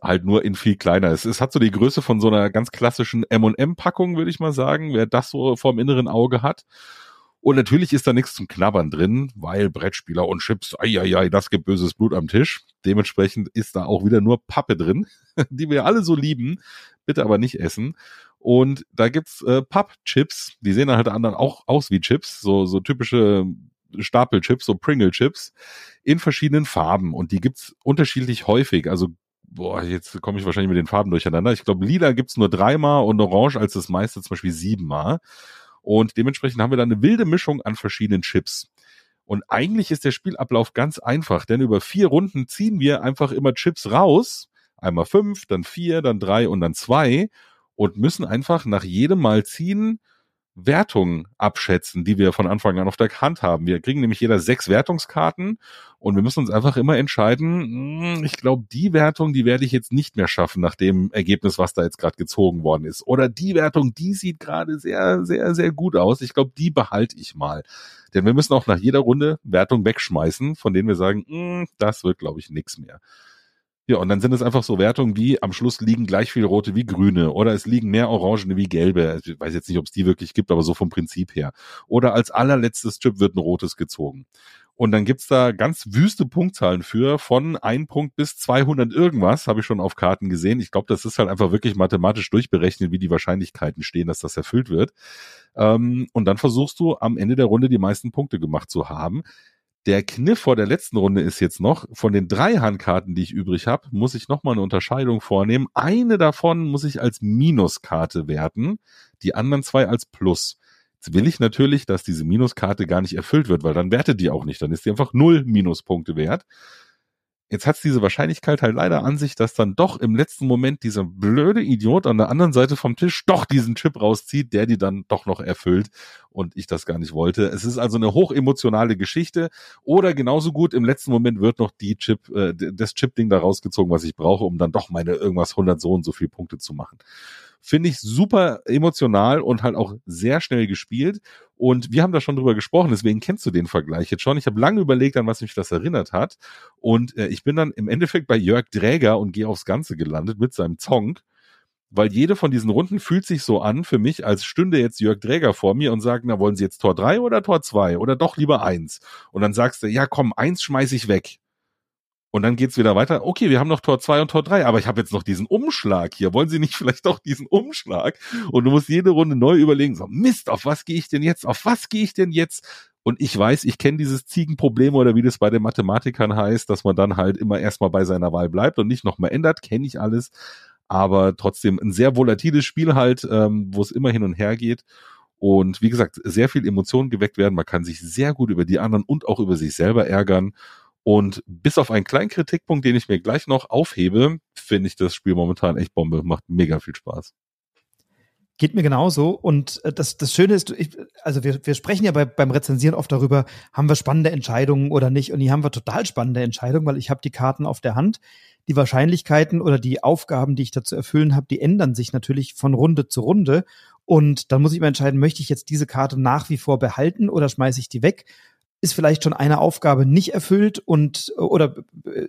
S2: halt nur in viel kleiner. Es, es hat so die Größe von so einer ganz klassischen M&M-Packung, würde ich mal sagen, wer das so vorm inneren Auge hat. Und natürlich ist da nichts zum Knabbern drin, weil Brettspieler und Chips, ai, das gibt böses Blut am Tisch. Dementsprechend ist da auch wieder nur Pappe drin, die wir alle so lieben, bitte aber nicht essen. Und da gibt's äh, Pappchips, die sehen dann halt anderen auch aus wie Chips, so, so typische Stapelchips, so Pringle-Chips in verschiedenen Farben und die gibt's unterschiedlich häufig. Also boah, jetzt komme ich wahrscheinlich mit den Farben durcheinander. Ich glaube, lila gibt's nur dreimal und orange als das meiste zum Beispiel siebenmal. Und dementsprechend haben wir da eine wilde Mischung an verschiedenen Chips. Und eigentlich ist der Spielablauf ganz einfach, denn über vier Runden ziehen wir einfach immer Chips raus. Einmal fünf, dann vier, dann drei und dann zwei und müssen einfach nach jedem Mal ziehen Wertungen abschätzen, die wir von Anfang an auf der Hand haben. Wir kriegen nämlich jeder sechs Wertungskarten und wir müssen uns einfach immer entscheiden, hm, ich glaube, die Wertung, die werde ich jetzt nicht mehr schaffen nach dem Ergebnis, was da jetzt gerade gezogen worden ist. Oder die Wertung, die sieht gerade sehr, sehr, sehr gut aus. Ich glaube, die behalte ich mal. Denn wir müssen auch nach jeder Runde Wertung wegschmeißen, von denen wir sagen, hm, das wird, glaube ich, nix mehr. Ja, und dann sind es einfach so Wertungen wie am Schluss liegen gleich viel rote wie grüne oder es liegen mehr orangene wie gelbe. Also ich weiß jetzt nicht, ob es die wirklich gibt, aber so vom Prinzip her. Oder als allerletztes Chip wird ein rotes gezogen. Und dann gibt's da ganz wüste Punktzahlen für, von ein Punkt bis 200 irgendwas, habe ich schon auf Karten gesehen. Ich glaube, das ist halt einfach wirklich mathematisch durchberechnet, wie die Wahrscheinlichkeiten stehen, dass das erfüllt wird. Ähm, und dann versuchst du am Ende der Runde die meisten Punkte gemacht zu haben. Der Kniff vor der letzten Runde ist jetzt noch, von den drei Handkarten, die ich übrig habe, muss ich nochmal eine Unterscheidung vornehmen. Eine davon muss ich als Minuskarte werten, die anderen zwei als Plus. Jetzt will ich natürlich, dass diese Minuskarte gar nicht erfüllt wird, weil dann wertet die auch nicht. Dann ist die einfach null Minuspunkte wert. Jetzt hat es diese Wahrscheinlichkeit halt leider an sich, dass dann doch im letzten Moment dieser blöde Idiot an der anderen Seite vom Tisch doch diesen Chip rauszieht, der die dann doch noch erfüllt und ich das gar nicht wollte. Es ist also eine hochemotionale Geschichte oder genauso gut im letzten Moment wird noch die Chip, äh, das Chip-Ding da rausgezogen, was ich brauche, um dann doch meine irgendwas 100 so und so viel Punkte zu machen. Finde ich super emotional und halt auch sehr schnell gespielt. Und wir haben da schon drüber gesprochen, deswegen kennst du den Vergleich jetzt schon. Ich habe lange überlegt, an was mich das erinnert hat. Und äh, ich bin dann im Endeffekt bei Jörg Dräger und gehe aufs Ganze gelandet mit seinem Zong weil jede von diesen Runden fühlt sich so an für mich, als stünde jetzt Jörg Dräger vor mir und sagt, na, wollen Sie jetzt Tor 3 oder Tor 2 oder doch lieber eins? Und dann sagst du, ja komm, eins schmeiß ich weg. Und dann geht's wieder weiter. Okay, wir haben noch Tor 2 und Tor 3, aber ich habe jetzt noch diesen Umschlag hier. Wollen Sie nicht vielleicht doch diesen Umschlag? Und du musst jede Runde neu überlegen, so Mist, auf was gehe ich denn jetzt? Auf was gehe ich denn jetzt? Und ich weiß, ich kenne dieses Ziegenproblem oder wie das bei den Mathematikern heißt, dass man dann halt immer erstmal bei seiner Wahl bleibt und nicht nochmal ändert, kenne ich alles. Aber trotzdem ein sehr volatiles Spiel halt, ähm, wo es immer hin und her geht. Und wie gesagt, sehr viel Emotionen geweckt werden. Man kann sich sehr gut über die anderen und auch über sich selber ärgern. Und bis auf einen kleinen Kritikpunkt, den ich mir gleich noch aufhebe, finde ich das Spiel momentan echt Bombe. Macht mega viel Spaß.
S1: Geht mir genauso. Und äh, das, das Schöne ist, ich, also wir, wir sprechen ja bei, beim Rezensieren oft darüber, haben wir spannende Entscheidungen oder nicht. Und hier haben wir total spannende Entscheidungen, weil ich habe die Karten auf der Hand. Die Wahrscheinlichkeiten oder die Aufgaben, die ich da zu erfüllen habe, die ändern sich natürlich von Runde zu Runde. Und dann muss ich mal entscheiden, möchte ich jetzt diese Karte nach wie vor behalten oder schmeiße ich die weg? Ist vielleicht schon eine Aufgabe nicht erfüllt und oder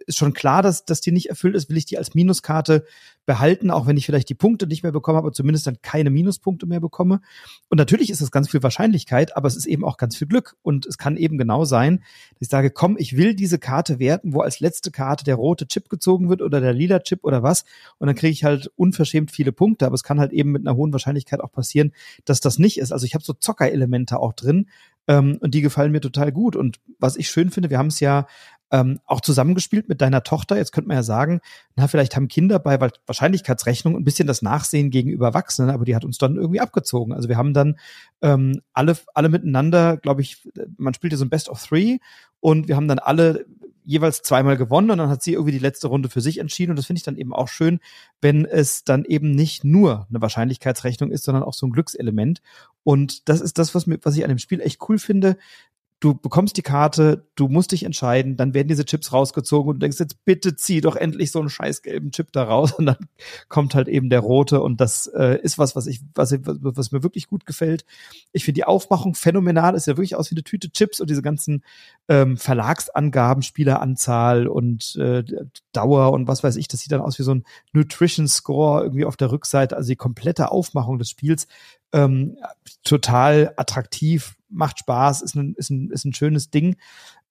S1: ist schon klar, dass, dass die nicht erfüllt ist, will ich die als Minuskarte behalten, auch wenn ich vielleicht die Punkte nicht mehr bekomme, aber zumindest dann keine Minuspunkte mehr bekomme. Und natürlich ist es ganz viel Wahrscheinlichkeit, aber es ist eben auch ganz viel Glück. Und es kann eben genau sein, dass ich sage, komm, ich will diese Karte werten, wo als letzte Karte der rote Chip gezogen wird oder der lila Chip oder was. Und dann kriege ich halt unverschämt viele Punkte, aber es kann halt eben mit einer hohen Wahrscheinlichkeit auch passieren, dass das nicht ist. Also ich habe so Zockerelemente auch drin, ähm, und die gefallen mir total gut. Und was ich schön finde, wir haben es ja ähm, auch zusammengespielt mit deiner Tochter. Jetzt könnte man ja sagen, na, vielleicht haben Kinder bei Wahrscheinlichkeitsrechnung ein bisschen das Nachsehen gegenüber Erwachsenen, aber die hat uns dann irgendwie abgezogen. Also wir haben dann ähm, alle, alle miteinander, glaube ich, man spielte so ein Best of Three und wir haben dann alle jeweils zweimal gewonnen und dann hat sie irgendwie die letzte Runde für sich entschieden und das finde ich dann eben auch schön, wenn es dann eben nicht nur eine Wahrscheinlichkeitsrechnung ist, sondern auch so ein Glückselement. Und das ist das, was mir, was ich an dem Spiel echt cool finde du bekommst die Karte, du musst dich entscheiden, dann werden diese Chips rausgezogen und du denkst jetzt bitte zieh doch endlich so einen scheiß gelben Chip da raus und dann kommt halt eben der rote und das äh, ist was, was ich, was, was mir wirklich gut gefällt. Ich finde die Aufmachung phänomenal, ist ja wirklich aus wie eine Tüte Chips und diese ganzen ähm, Verlagsangaben, Spieleranzahl und äh, Dauer und was weiß ich, das sieht dann aus wie so ein Nutrition Score irgendwie auf der Rückseite, also die komplette Aufmachung des Spiels ähm, total attraktiv, macht Spaß, ist ein, ist ein, ist ein schönes Ding.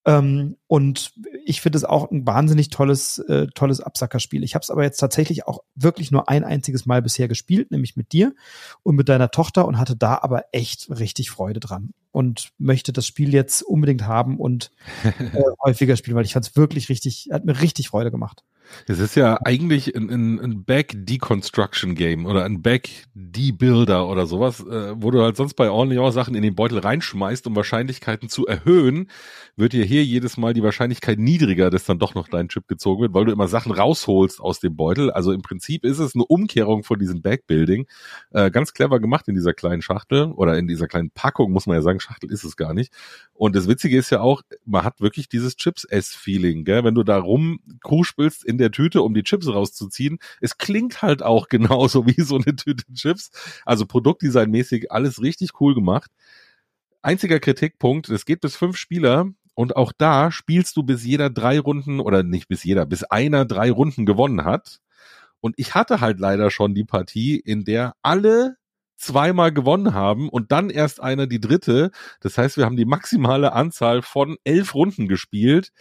S1: Ähm, und ich finde es auch ein wahnsinnig tolles, äh, tolles Absackerspiel. Ich habe es aber jetzt tatsächlich auch wirklich nur ein einziges Mal bisher gespielt, nämlich mit dir und mit deiner Tochter und hatte da aber echt richtig Freude dran und möchte das Spiel jetzt unbedingt haben und äh, häufiger spielen, weil ich fand es wirklich richtig, hat mir richtig Freude gemacht.
S2: Es ist ja eigentlich ein, ein, ein Back-Deconstruction-Game oder ein Back-Debuilder oder sowas, äh, wo du halt sonst bei Orleans Sachen in den Beutel reinschmeißt, um Wahrscheinlichkeiten zu erhöhen, wird dir hier jedes Mal die Wahrscheinlichkeit niedriger, dass dann doch noch dein Chip gezogen wird, weil du immer Sachen rausholst aus dem Beutel. Also im Prinzip ist es eine Umkehrung von diesem Backbuilding. Äh, ganz clever gemacht in dieser kleinen Schachtel oder in dieser kleinen Packung, muss man ja sagen. Schachtel ist es gar nicht. Und das Witzige ist ja auch, man hat wirklich dieses Chips-S-Feeling, gell? Wenn du da rumkruspelst in der Tüte, um die Chips rauszuziehen, es klingt halt auch genauso wie so eine Tüte Chips. Also Produktdesignmäßig alles richtig cool gemacht. Einziger Kritikpunkt, es geht bis fünf Spieler und auch da spielst du bis jeder drei Runden oder nicht bis jeder, bis einer drei Runden gewonnen hat. Und ich hatte halt leider schon die Partie, in der alle zweimal gewonnen haben und dann erst einer die dritte. Das heißt, wir haben die maximale Anzahl von elf Runden gespielt.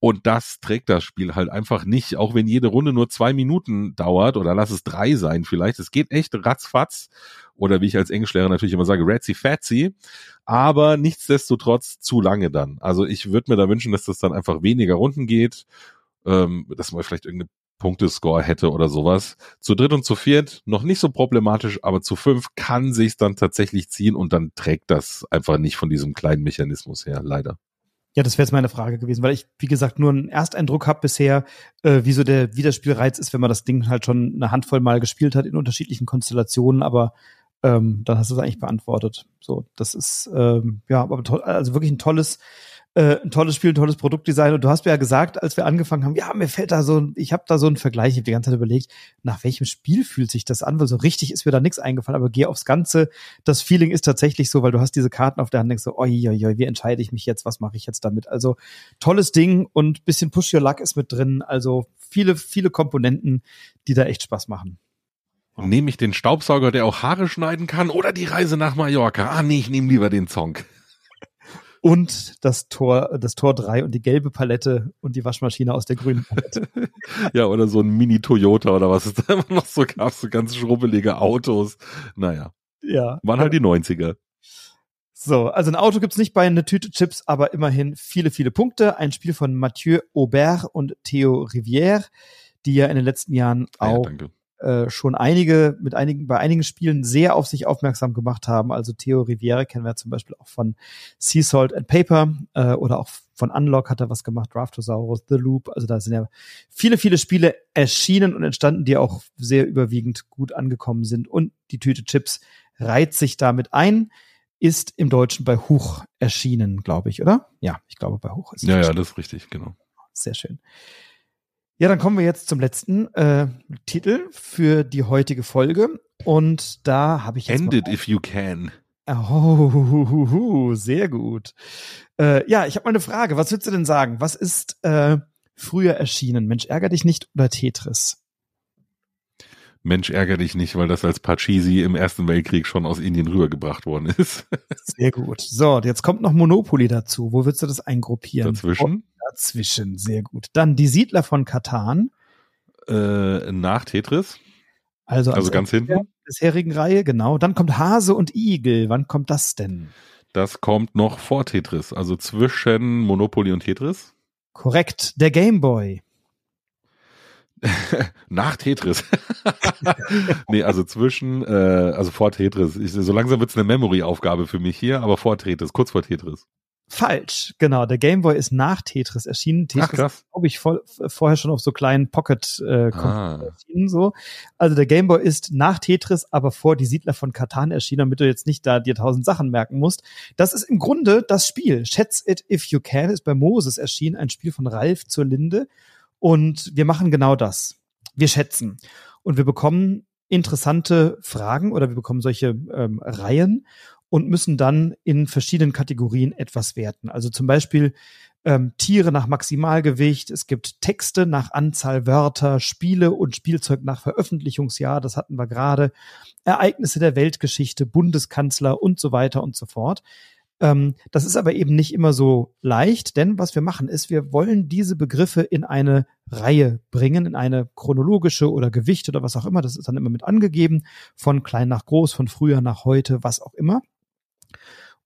S2: Und das trägt das Spiel halt einfach nicht, auch wenn jede Runde nur zwei Minuten dauert oder lass es drei sein vielleicht. Es geht echt ratzfatz oder wie ich als Englischlehrer natürlich immer sage, ratzy fatzy, aber nichtsdestotrotz zu lange dann. Also ich würde mir da wünschen, dass das dann einfach weniger Runden geht, ähm, dass man vielleicht irgendeine Punktescore hätte oder sowas. Zu dritt und zu viert noch nicht so problematisch, aber zu fünf kann sich's dann tatsächlich ziehen und dann trägt das einfach nicht von diesem kleinen Mechanismus her, leider.
S1: Ja, das wäre jetzt meine Frage gewesen, weil ich, wie gesagt, nur einen Ersteindruck habe bisher, äh, wie so der Wiederspielreiz ist, wenn man das Ding halt schon eine Handvoll Mal gespielt hat in unterschiedlichen Konstellationen, aber ähm, dann hast du es eigentlich beantwortet. So, das ist ähm, ja, aber also wirklich ein tolles äh, ein tolles Spiel, ein tolles Produktdesign. Und du hast mir ja gesagt, als wir angefangen haben, ja, mir fällt da so, ich habe da so einen Vergleich, ich habe die ganze Zeit überlegt, nach welchem Spiel fühlt sich das an? Weil so richtig ist mir da nichts eingefallen, aber geh aufs Ganze. Das Feeling ist tatsächlich so, weil du hast diese Karten auf der Hand, denkst so, oi, oi, oi, wie entscheide ich mich jetzt, was mache ich jetzt damit? Also tolles Ding und bisschen Push Your Luck ist mit drin. Also viele, viele Komponenten, die da echt Spaß machen.
S2: Nehme ich den Staubsauger, der auch Haare schneiden kann, oder die Reise nach Mallorca? Ah, nee, ich nehme lieber den Song
S1: und das Tor, das Tor 3 und die gelbe Palette und die Waschmaschine aus der grünen Palette.
S2: ja, oder so ein Mini-Toyota oder was es da immer noch so gab, so ganz schrubbelige Autos. Naja. Ja. Waren halt die 90er.
S1: So, also ein Auto gibt's nicht bei eine Tüte Chips, aber immerhin viele, viele Punkte. Ein Spiel von Mathieu Aubert und Theo Rivière, die ja in den letzten Jahren auch ja, äh, schon einige, mit einigen, bei einigen Spielen sehr auf sich aufmerksam gemacht haben. Also Theo Riviere kennen wir zum Beispiel auch von Sea Salt and Paper äh, oder auch von Unlock hat er was gemacht, Draftosaurus, The Loop. Also da sind ja viele, viele Spiele erschienen und entstanden, die auch sehr überwiegend gut angekommen sind. Und die Tüte Chips reiht sich damit ein ist im Deutschen bei Huch erschienen, glaube ich, oder? Ja, ich glaube bei Huch
S2: ist es. Ja, ja, das ist richtig, genau.
S1: Sehr schön. Ja, dann kommen wir jetzt zum letzten äh, Titel für die heutige Folge. Und da habe ich
S2: jetzt. End it if you can.
S1: Oh, sehr gut. Äh, ja, ich habe mal eine Frage. Was würdest du denn sagen? Was ist äh, früher erschienen? Mensch, ärger dich nicht oder Tetris?
S2: Mensch, ärger dich nicht, weil das als Pachisi im Ersten Weltkrieg schon aus Indien rübergebracht worden ist.
S1: Sehr gut. So, jetzt kommt noch Monopoly dazu. Wo würdest du das eingruppieren?
S2: Dazwischen?
S1: Dazwischen, sehr gut. Dann die Siedler von Katan.
S2: Äh, nach Tetris.
S1: Also,
S2: also ganz hinten. Der
S1: bisherigen Reihe, genau. Dann kommt Hase und Igel. Wann kommt das denn?
S2: Das kommt noch vor Tetris, also zwischen Monopoly und Tetris.
S1: Korrekt. Der Game Boy.
S2: Nach Tetris. nee, also zwischen, äh, also vor Tetris. Ich, so langsam wird's eine Memory-Aufgabe für mich hier, aber vor Tetris, kurz vor Tetris.
S1: Falsch, genau. Der Game Boy ist nach Tetris erschienen. Tetris glaube ich voll, vorher schon auf so kleinen Pocket äh, ah. erschienen so. Also der Game Boy ist nach Tetris, aber vor die Siedler von Katan erschienen, damit du jetzt nicht da dir tausend Sachen merken musst. Das ist im Grunde das Spiel. Schätz it if you can ist bei Moses erschienen, ein Spiel von Ralf zur Linde. Und wir machen genau das. Wir schätzen. Und wir bekommen interessante Fragen oder wir bekommen solche ähm, Reihen und müssen dann in verschiedenen Kategorien etwas werten. Also zum Beispiel ähm, Tiere nach Maximalgewicht, es gibt Texte nach Anzahl Wörter, Spiele und Spielzeug nach Veröffentlichungsjahr, das hatten wir gerade, Ereignisse der Weltgeschichte, Bundeskanzler und so weiter und so fort. Ähm, das ist aber eben nicht immer so leicht, denn was wir machen ist, wir wollen diese Begriffe in eine Reihe bringen, in eine chronologische oder Gewicht oder was auch immer. Das ist dann immer mit angegeben, von klein nach groß, von früher nach heute, was auch immer.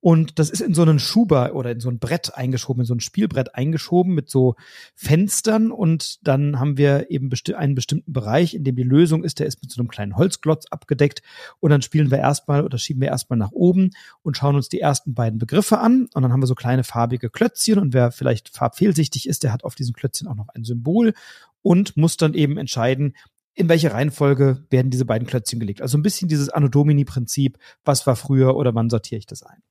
S1: Und das ist in so einen Schuber oder in so ein Brett eingeschoben, in so ein Spielbrett eingeschoben mit so Fenstern. Und dann haben wir eben besti einen bestimmten Bereich, in dem die Lösung ist, der ist mit so einem kleinen Holzglotz abgedeckt. Und dann spielen wir erstmal oder schieben wir erstmal nach oben und schauen uns die ersten beiden Begriffe an. Und dann haben wir so kleine farbige Klötzchen. Und wer vielleicht farbfehlsichtig ist, der hat auf diesen Klötzchen auch noch ein Symbol und muss dann eben entscheiden, in welche Reihenfolge werden diese beiden Klötzchen gelegt. Also ein bisschen dieses Anno Domini-Prinzip, was war früher oder wann sortiere ich das ein.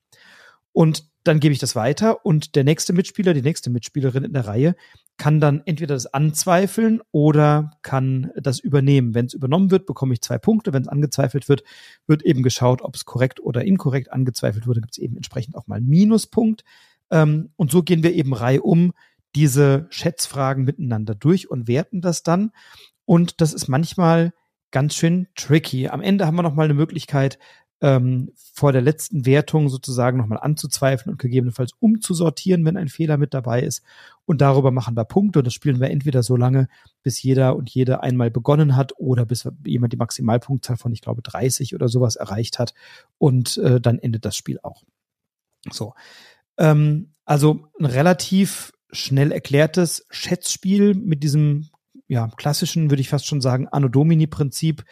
S1: Und dann gebe ich das weiter und der nächste Mitspieler, die nächste Mitspielerin in der Reihe kann dann entweder das anzweifeln oder kann das übernehmen. Wenn es übernommen wird, bekomme ich zwei Punkte. Wenn es angezweifelt wird, wird eben geschaut, ob es korrekt oder inkorrekt angezweifelt wurde, gibt es eben entsprechend auch mal einen Minuspunkt. Ähm, und so gehen wir eben reihum diese Schätzfragen miteinander durch und werten das dann. Und das ist manchmal ganz schön tricky. Am Ende haben wir noch mal eine Möglichkeit, ähm, vor der letzten Wertung sozusagen nochmal anzuzweifeln und gegebenenfalls umzusortieren, wenn ein Fehler mit dabei ist. Und darüber machen wir Punkte und das spielen wir entweder so lange, bis jeder und jede einmal begonnen hat oder bis jemand die Maximalpunktzahl von, ich glaube, 30 oder sowas erreicht hat. Und äh, dann endet das Spiel auch. So. Ähm, also ein relativ schnell erklärtes Schätzspiel mit diesem ja, klassischen, würde ich fast schon sagen, Anno Domini-Prinzip,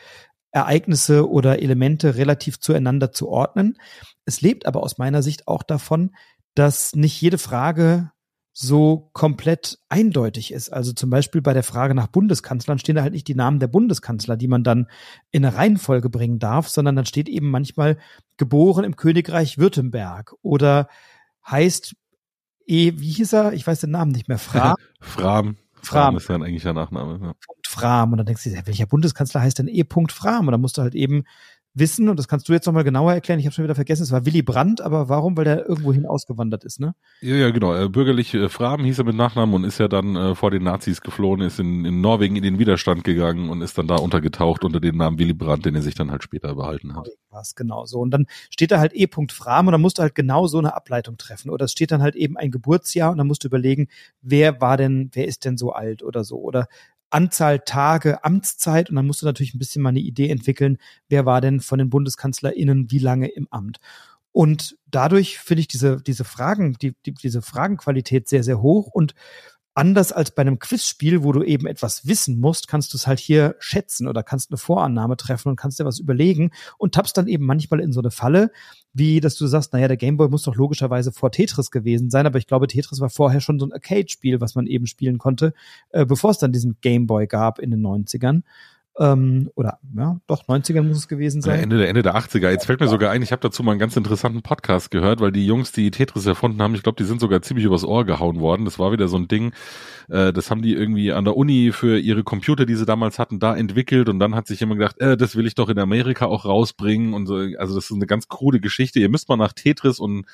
S1: Ereignisse oder Elemente relativ zueinander zu ordnen. Es lebt aber aus meiner Sicht auch davon, dass nicht jede Frage so komplett eindeutig ist. Also zum Beispiel bei der Frage nach Bundeskanzlern stehen da halt nicht die Namen der Bundeskanzler, die man dann in eine Reihenfolge bringen darf, sondern dann steht eben manchmal geboren im Königreich Württemberg oder heißt E, wie hieß er? Ich weiß den Namen nicht mehr. Fra
S2: Fram.
S1: Fram.
S2: ist ja ein eigentlicher Nachname. Ja.
S1: Fram. Und dann denkst du, welcher Bundeskanzler heißt denn E. Fram? Und dann musst du halt eben wissen, und das kannst du jetzt nochmal genauer erklären, ich habe schon wieder vergessen, es war Willy Brandt, aber warum? Weil der irgendwohin ausgewandert ist, ne?
S2: Ja, ja, genau. Äh, bürgerlich äh, Fraben hieß er mit Nachnamen und ist ja dann äh, vor den Nazis geflohen, ist in, in Norwegen in den Widerstand gegangen und ist dann da untergetaucht unter dem Namen Willy Brandt, den er sich dann halt später behalten hat.
S1: Was genau so. Und dann steht da halt E. Fram und dann musst du halt genau so eine Ableitung treffen. Oder es steht dann halt eben ein Geburtsjahr und dann musst du überlegen, wer war denn, wer ist denn so alt oder so. Oder Anzahl Tage Amtszeit und dann musst du natürlich ein bisschen mal eine Idee entwickeln, wer war denn von den BundeskanzlerInnen wie lange im Amt. Und dadurch finde ich diese, diese Fragen, die, die, diese Fragenqualität sehr, sehr hoch und anders als bei einem Quizspiel, wo du eben etwas wissen musst, kannst du es halt hier schätzen oder kannst eine Vorannahme treffen und kannst dir was überlegen und tappst dann eben manchmal in so eine Falle, wie dass du sagst, naja, der Gameboy muss doch logischerweise vor Tetris gewesen sein, aber ich glaube, Tetris war vorher schon so ein Arcade-Spiel, was man eben spielen konnte, äh, bevor es dann diesen Gameboy gab in den 90ern ähm, oder ja, doch 90er muss es gewesen sein.
S2: Ende der Ende der 80er. Jetzt fällt mir sogar ein, ich habe dazu mal einen ganz interessanten Podcast gehört, weil die Jungs, die Tetris erfunden haben, ich glaube, die sind sogar ziemlich übers Ohr gehauen worden. Das war wieder so ein Ding, äh, das haben die irgendwie an der Uni für ihre Computer, die sie damals hatten, da entwickelt und dann hat sich jemand gedacht, äh, das will ich doch in Amerika auch rausbringen und so. Also das ist eine ganz krude Geschichte. Ihr müsst mal nach Tetris und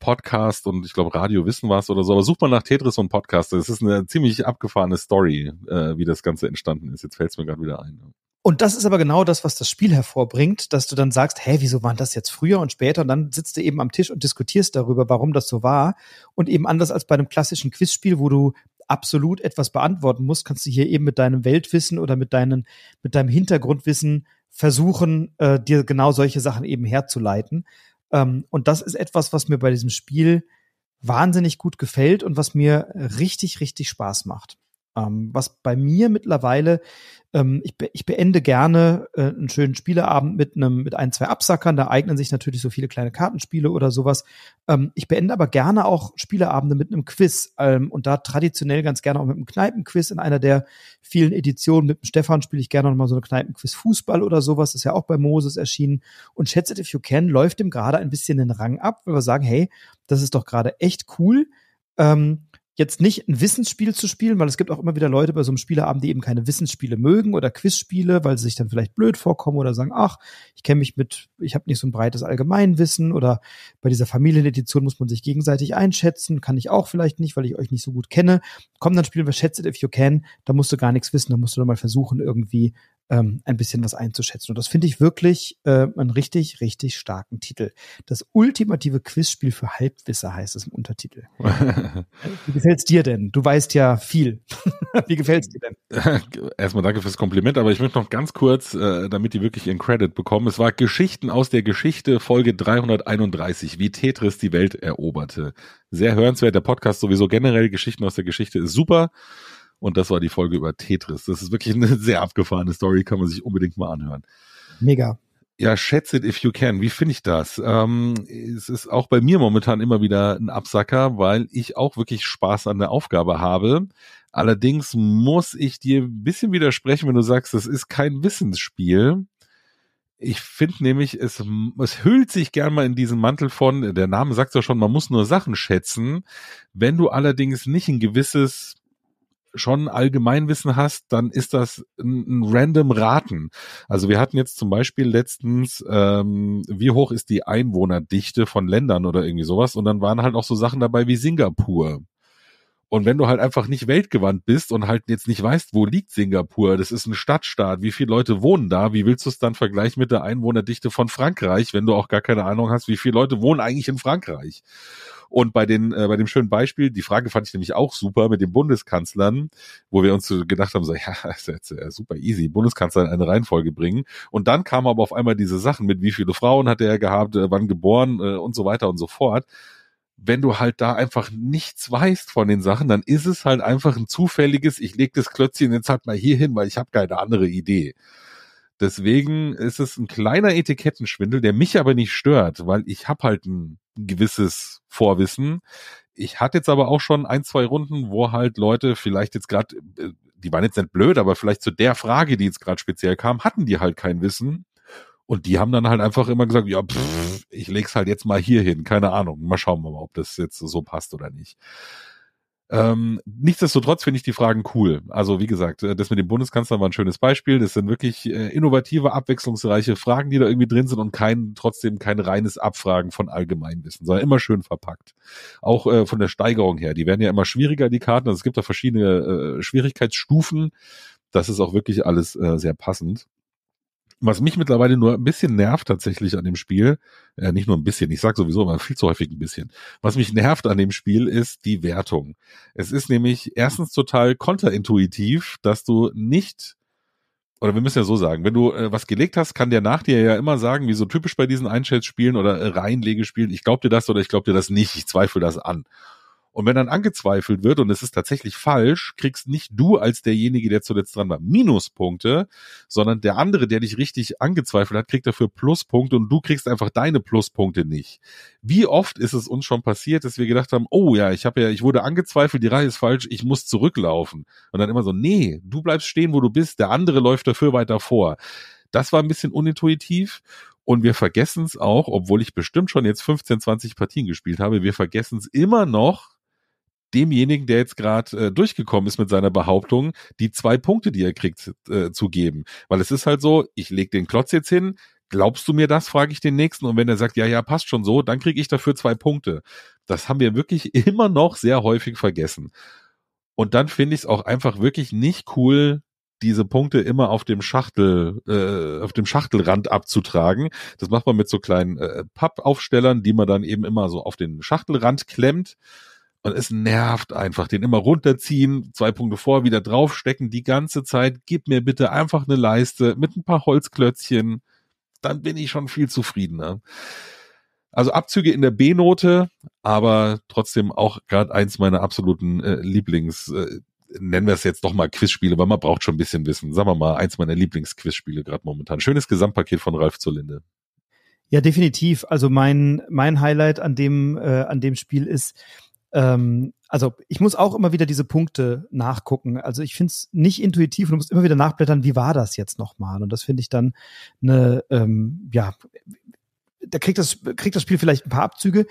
S2: Podcast und ich glaube Radio Wissen war es oder so, aber sucht mal nach Tetris und Podcast. Das ist eine ziemlich abgefahrene Story, äh, wie das Ganze entstanden ist. Jetzt fällt es mir gerade wieder ein.
S1: Und das ist aber genau das, was das Spiel hervorbringt, dass du dann sagst, hä, wieso waren das jetzt früher und später? Und dann sitzt du eben am Tisch und diskutierst darüber, warum das so war. Und eben anders als bei einem klassischen Quizspiel, wo du absolut etwas beantworten musst, kannst du hier eben mit deinem Weltwissen oder mit deinen, mit deinem Hintergrundwissen versuchen, äh, dir genau solche Sachen eben herzuleiten. Ähm, und das ist etwas, was mir bei diesem Spiel wahnsinnig gut gefällt und was mir richtig, richtig Spaß macht. Ähm, was bei mir mittlerweile ähm, ich, be ich beende gerne äh, einen schönen Spieleabend mit einem mit ein, zwei Absackern. Da eignen sich natürlich so viele kleine Kartenspiele oder sowas. Ähm, ich beende aber gerne auch Spieleabende mit einem Quiz ähm, und da traditionell ganz gerne auch mit einem Kneipenquiz in einer der vielen Editionen. Mit dem Stefan spiele ich gerne noch mal so eine Kneipenquiz Fußball oder sowas. Ist ja auch bei Moses erschienen. Und Schätze If You Can läuft dem gerade ein bisschen den Rang ab, weil wir sagen, hey, das ist doch gerade echt cool. Ähm, jetzt nicht ein Wissensspiel zu spielen, weil es gibt auch immer wieder Leute bei so einem Spieleabend, die eben keine Wissensspiele mögen oder Quizspiele, weil sie sich dann vielleicht blöd vorkommen oder sagen, ach, ich kenne mich mit, ich habe nicht so ein breites Allgemeinwissen oder bei dieser Familienedition muss man sich gegenseitig einschätzen, kann ich auch vielleicht nicht, weil ich euch nicht so gut kenne. Komm, dann spielen wir Schätze if you can, da musst du gar nichts wissen, da musst du nur mal versuchen, irgendwie ähm, ein bisschen was einzuschätzen. Und das finde ich wirklich äh, einen richtig, richtig starken Titel. Das ultimative Quizspiel für Halbwisser heißt es im Untertitel. Wie gefällt's dir denn? Du weißt ja viel. Wie gefällt's dir denn?
S2: Erstmal danke fürs Kompliment, aber ich möchte noch ganz kurz, äh, damit die wirklich ihren Credit bekommen. Es war Geschichten aus der Geschichte, Folge 331, wie Tetris die Welt eroberte. Sehr hörenswert. Der Podcast sowieso generell, Geschichten aus der Geschichte ist super. Und das war die Folge über Tetris. Das ist wirklich eine sehr abgefahrene Story, kann man sich unbedingt mal anhören.
S1: Mega.
S2: Ja, schätze it if you can. Wie finde ich das? Ähm, es ist auch bei mir momentan immer wieder ein Absacker, weil ich auch wirklich Spaß an der Aufgabe habe. Allerdings muss ich dir ein bisschen widersprechen, wenn du sagst, das ist kein Wissensspiel. Ich finde nämlich, es, es hüllt sich gern mal in diesen Mantel von, der Name sagt ja schon, man muss nur Sachen schätzen. Wenn du allerdings nicht ein gewisses schon Allgemeinwissen hast, dann ist das ein, ein random Raten. Also wir hatten jetzt zum Beispiel letztens, ähm, wie hoch ist die Einwohnerdichte von Ländern oder irgendwie sowas und dann waren halt auch so Sachen dabei wie Singapur. Und wenn du halt einfach nicht weltgewandt bist und halt jetzt nicht weißt, wo liegt Singapur, das ist ein Stadtstaat, wie viele Leute wohnen da, wie willst du es dann vergleichen mit der Einwohnerdichte von Frankreich, wenn du auch gar keine Ahnung hast, wie viele Leute wohnen eigentlich in Frankreich? Und bei den, äh, bei dem schönen Beispiel, die Frage fand ich nämlich auch super mit den Bundeskanzlern, wo wir uns gedacht haben, so, ja, ist jetzt äh, super easy, Bundeskanzler in eine Reihenfolge bringen. Und dann kamen aber auf einmal diese Sachen mit, wie viele Frauen hat er gehabt, äh, wann geboren äh, und so weiter und so fort wenn du halt da einfach nichts weißt von den Sachen, dann ist es halt einfach ein zufälliges, ich leg das Klötzchen jetzt halt mal hier hin, weil ich habe keine andere Idee. Deswegen ist es ein kleiner Etikettenschwindel, der mich aber nicht stört, weil ich habe halt ein gewisses Vorwissen. Ich hatte jetzt aber auch schon ein, zwei Runden, wo halt Leute vielleicht jetzt gerade, äh, die waren jetzt nicht blöd, aber vielleicht zu der Frage, die jetzt gerade speziell kam, hatten die halt kein Wissen und die haben dann halt einfach immer gesagt, ja, pff, ich leg's halt jetzt mal hier hin. Keine Ahnung. Mal schauen wir mal, ob das jetzt so passt oder nicht. Ähm, nichtsdestotrotz finde ich die Fragen cool. Also wie gesagt, äh, das mit dem Bundeskanzler war ein schönes Beispiel. Das sind wirklich äh, innovative, abwechslungsreiche Fragen, die da irgendwie drin sind und kein trotzdem kein reines Abfragen von Allgemeinwissen, sondern immer schön verpackt. Auch äh, von der Steigerung her. Die werden ja immer schwieriger, die Karten. Also es gibt da verschiedene äh, Schwierigkeitsstufen. Das ist auch wirklich alles äh, sehr passend. Was mich mittlerweile nur ein bisschen nervt tatsächlich an dem Spiel, äh, nicht nur ein bisschen, ich sage sowieso immer viel zu häufig ein bisschen. Was mich nervt an dem Spiel ist die Wertung. Es ist nämlich erstens total konterintuitiv, dass du nicht oder wir müssen ja so sagen, wenn du äh, was gelegt hast, kann der nach dir ja immer sagen, wie so typisch bei diesen Einschätzspielen oder äh, Reihenlegespielen, ich glaube dir das oder ich glaube dir das nicht, ich zweifle das an. Und wenn dann angezweifelt wird und es ist tatsächlich falsch, kriegst nicht du als derjenige, der zuletzt dran war, Minuspunkte, sondern der andere, der dich richtig angezweifelt hat, kriegt dafür Pluspunkte und du kriegst einfach deine Pluspunkte nicht. Wie oft ist es uns schon passiert, dass wir gedacht haben, oh ja, ich habe ja, ich wurde angezweifelt, die Reihe ist falsch, ich muss zurücklaufen. Und dann immer so, nee, du bleibst stehen, wo du bist, der andere läuft dafür weiter vor. Das war ein bisschen unintuitiv und wir vergessen es auch, obwohl ich bestimmt schon jetzt 15, 20 Partien gespielt habe, wir vergessen es immer noch, demjenigen, der jetzt gerade äh, durchgekommen ist mit seiner Behauptung, die zwei Punkte, die er kriegt, äh, zu geben. Weil es ist halt so, ich leg den Klotz jetzt hin, glaubst du mir das, frage ich den nächsten. Und wenn er sagt, ja, ja, passt schon so, dann kriege ich dafür zwei Punkte. Das haben wir wirklich immer noch sehr häufig vergessen. Und dann finde ich es auch einfach wirklich nicht cool, diese Punkte immer auf dem Schachtel, äh, auf dem Schachtelrand abzutragen. Das macht man mit so kleinen äh, Pappaufstellern, die man dann eben immer so auf den Schachtelrand klemmt. Und es nervt einfach, den immer runterziehen, zwei Punkte vor, wieder draufstecken, die ganze Zeit. Gib mir bitte einfach eine Leiste mit ein paar Holzklötzchen. Dann bin ich schon viel zufriedener. Also Abzüge in der B-Note, aber trotzdem auch gerade eins meiner absoluten äh, Lieblings, äh, nennen wir es jetzt doch mal Quizspiele, weil man braucht schon ein bisschen Wissen. Sagen wir mal, eins meiner Lieblingsquizspiele gerade momentan. Schönes Gesamtpaket von Ralf zur Linde.
S1: Ja, definitiv. Also mein, mein Highlight an dem, äh, an dem Spiel ist, ähm, also ich muss auch immer wieder diese Punkte nachgucken. Also ich finde es nicht intuitiv und du musst immer wieder nachblättern, wie war das jetzt nochmal? Und das finde ich dann eine, ähm, ja, da kriegt das, kriegt das Spiel vielleicht ein paar Abzüge.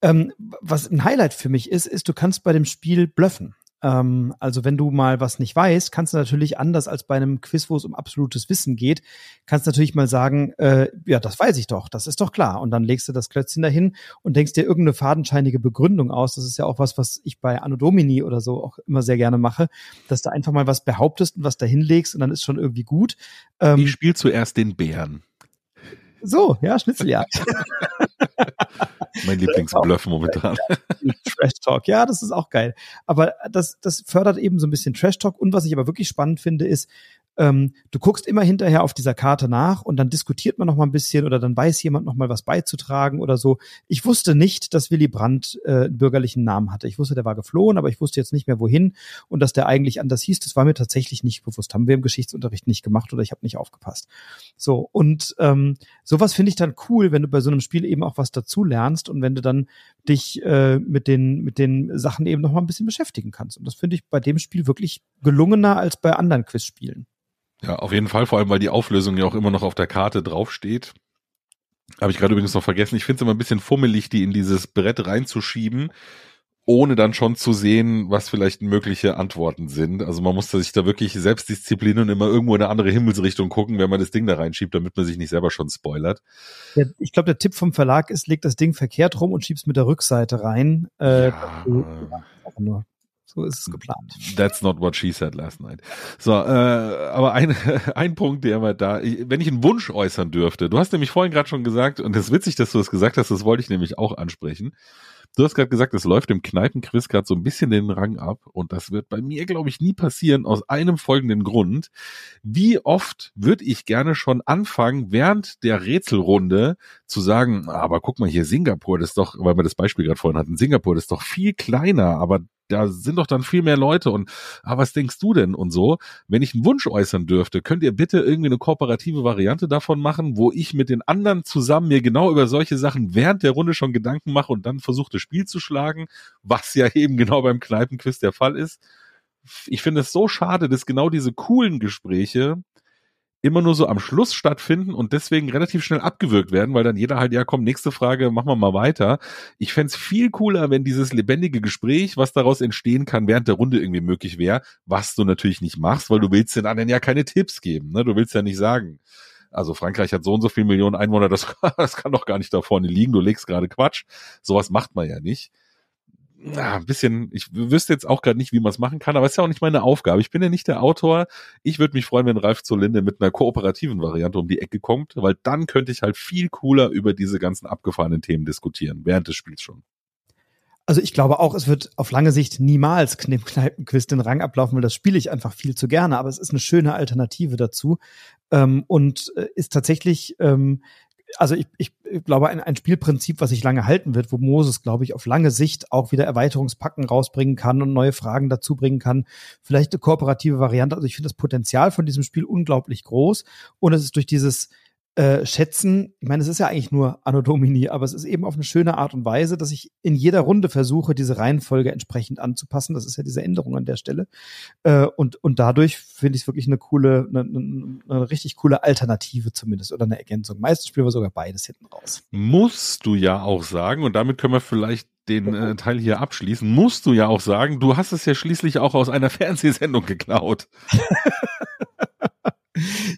S1: Ähm, was ein Highlight für mich ist, ist, du kannst bei dem Spiel bluffen. Ähm, also wenn du mal was nicht weißt, kannst du natürlich anders als bei einem Quiz, wo es um absolutes Wissen geht, kannst du natürlich mal sagen, äh, ja, das weiß ich doch, das ist doch klar. Und dann legst du das Klötzchen dahin und denkst dir irgendeine fadenscheinige Begründung aus. Das ist ja auch was, was ich bei Anno Domini oder so auch immer sehr gerne mache, dass du einfach mal was behauptest und was dahin legst und dann ist schon irgendwie gut.
S2: Ähm, ich spiele zuerst den Bären.
S1: So, ja, Schnitzeljagd.
S2: mein Lieblingsbluff momentan.
S1: Trash Talk, ja, das ist auch geil. Aber das, das fördert eben so ein bisschen Trash Talk. Und was ich aber wirklich spannend finde, ist, ähm, du guckst immer hinterher auf dieser Karte nach und dann diskutiert man noch mal ein bisschen oder dann weiß jemand noch mal was beizutragen oder so. Ich wusste nicht, dass Willy Brandt äh, einen bürgerlichen Namen hatte. Ich wusste, der war geflohen, aber ich wusste jetzt nicht mehr wohin und dass der eigentlich anders hieß, das war mir tatsächlich nicht bewusst. Haben wir im Geschichtsunterricht nicht gemacht oder ich habe nicht aufgepasst. So und ähm, sowas finde ich dann cool, wenn du bei so einem Spiel eben auch was dazu lernst und wenn du dann dich äh, mit den mit den Sachen eben noch mal ein bisschen beschäftigen kannst. Und das finde ich bei dem Spiel wirklich gelungener als bei anderen Quizspielen.
S2: Ja, auf jeden Fall, vor allem, weil die Auflösung ja auch immer noch auf der Karte draufsteht. Habe ich gerade übrigens noch vergessen. Ich finde es immer ein bisschen fummelig, die in dieses Brett reinzuschieben. ohne dann schon zu sehen, was vielleicht mögliche Antworten sind. Also man muss sich da wirklich Selbstdisziplin und immer irgendwo in eine andere Himmelsrichtung gucken, wenn man das Ding da reinschiebt, damit man sich nicht selber schon spoilert.
S1: Ja, ich glaube, der Tipp vom Verlag ist, leg das Ding verkehrt rum und schieb's mit der Rückseite rein. Äh, ja. So ist es geplant.
S2: That's not what she said last night. So, äh, aber ein, ein Punkt, der mal da, wenn ich einen Wunsch äußern dürfte, du hast nämlich vorhin gerade schon gesagt, und es ist witzig, dass du das gesagt hast, das wollte ich nämlich auch ansprechen. Du hast gerade gesagt, es läuft im Kneipenquiz gerade so ein bisschen den Rang ab und das wird bei mir, glaube ich, nie passieren aus einem folgenden Grund. Wie oft würde ich gerne schon anfangen, während der Rätselrunde zu sagen, aber guck mal hier, Singapur, das ist doch, weil wir das Beispiel gerade vorhin hatten, Singapur, das ist doch viel kleiner, aber da sind doch dann viel mehr Leute und ah, was denkst du denn und so? Wenn ich einen Wunsch äußern dürfte, könnt ihr bitte irgendwie eine kooperative Variante davon machen, wo ich mit den anderen zusammen mir genau über solche Sachen während der Runde schon Gedanken mache und dann versuche das Spiel zu schlagen, was ja eben genau beim Kneipenquiz der Fall ist. Ich finde es so schade, dass genau diese coolen Gespräche immer nur so am Schluss stattfinden und deswegen relativ schnell abgewürgt werden, weil dann jeder halt, ja komm, nächste Frage, machen wir mal weiter. Ich fände viel cooler, wenn dieses lebendige Gespräch, was daraus entstehen kann, während der Runde irgendwie möglich wäre, was du natürlich nicht machst, weil du willst den anderen ja keine Tipps geben. Ne? Du willst ja nicht sagen, also Frankreich hat so und so viele Millionen Einwohner, das, das kann doch gar nicht da vorne liegen, du legst gerade Quatsch. Sowas macht man ja nicht na, ein bisschen, ich wüsste jetzt auch gerade nicht, wie man es machen kann, aber es ist ja auch nicht meine Aufgabe. Ich bin ja nicht der Autor. Ich würde mich freuen, wenn Ralf Zolinde mit einer kooperativen Variante um die Ecke kommt, weil dann könnte ich halt viel cooler über diese ganzen abgefahrenen Themen diskutieren, während des Spiels schon.
S1: Also ich glaube auch, es wird auf lange Sicht niemals Kneipenquiz den Rang ablaufen, weil das spiele ich einfach viel zu gerne. Aber es ist eine schöne Alternative dazu ähm, und äh, ist tatsächlich ähm, also ich, ich glaube, ein, ein Spielprinzip, was sich lange halten wird, wo Moses, glaube ich, auf lange Sicht auch wieder Erweiterungspacken rausbringen kann und neue Fragen dazu bringen kann. Vielleicht eine kooperative Variante. Also ich finde das Potenzial von diesem Spiel unglaublich groß. Und es ist durch dieses äh, schätzen. Ich meine, es ist ja eigentlich nur Anno Domini, aber es ist eben auf eine schöne Art und Weise, dass ich in jeder Runde versuche, diese Reihenfolge entsprechend anzupassen. Das ist ja diese Änderung an der Stelle. Äh, und, und dadurch finde ich es wirklich eine coole, eine, eine, eine, richtig coole Alternative zumindest oder eine Ergänzung. Meistens spielen wir sogar beides hinten raus.
S2: Musst du ja auch sagen, und damit können wir vielleicht den äh, Teil hier abschließen, musst du ja auch sagen, du hast es ja schließlich auch aus einer Fernsehsendung geklaut.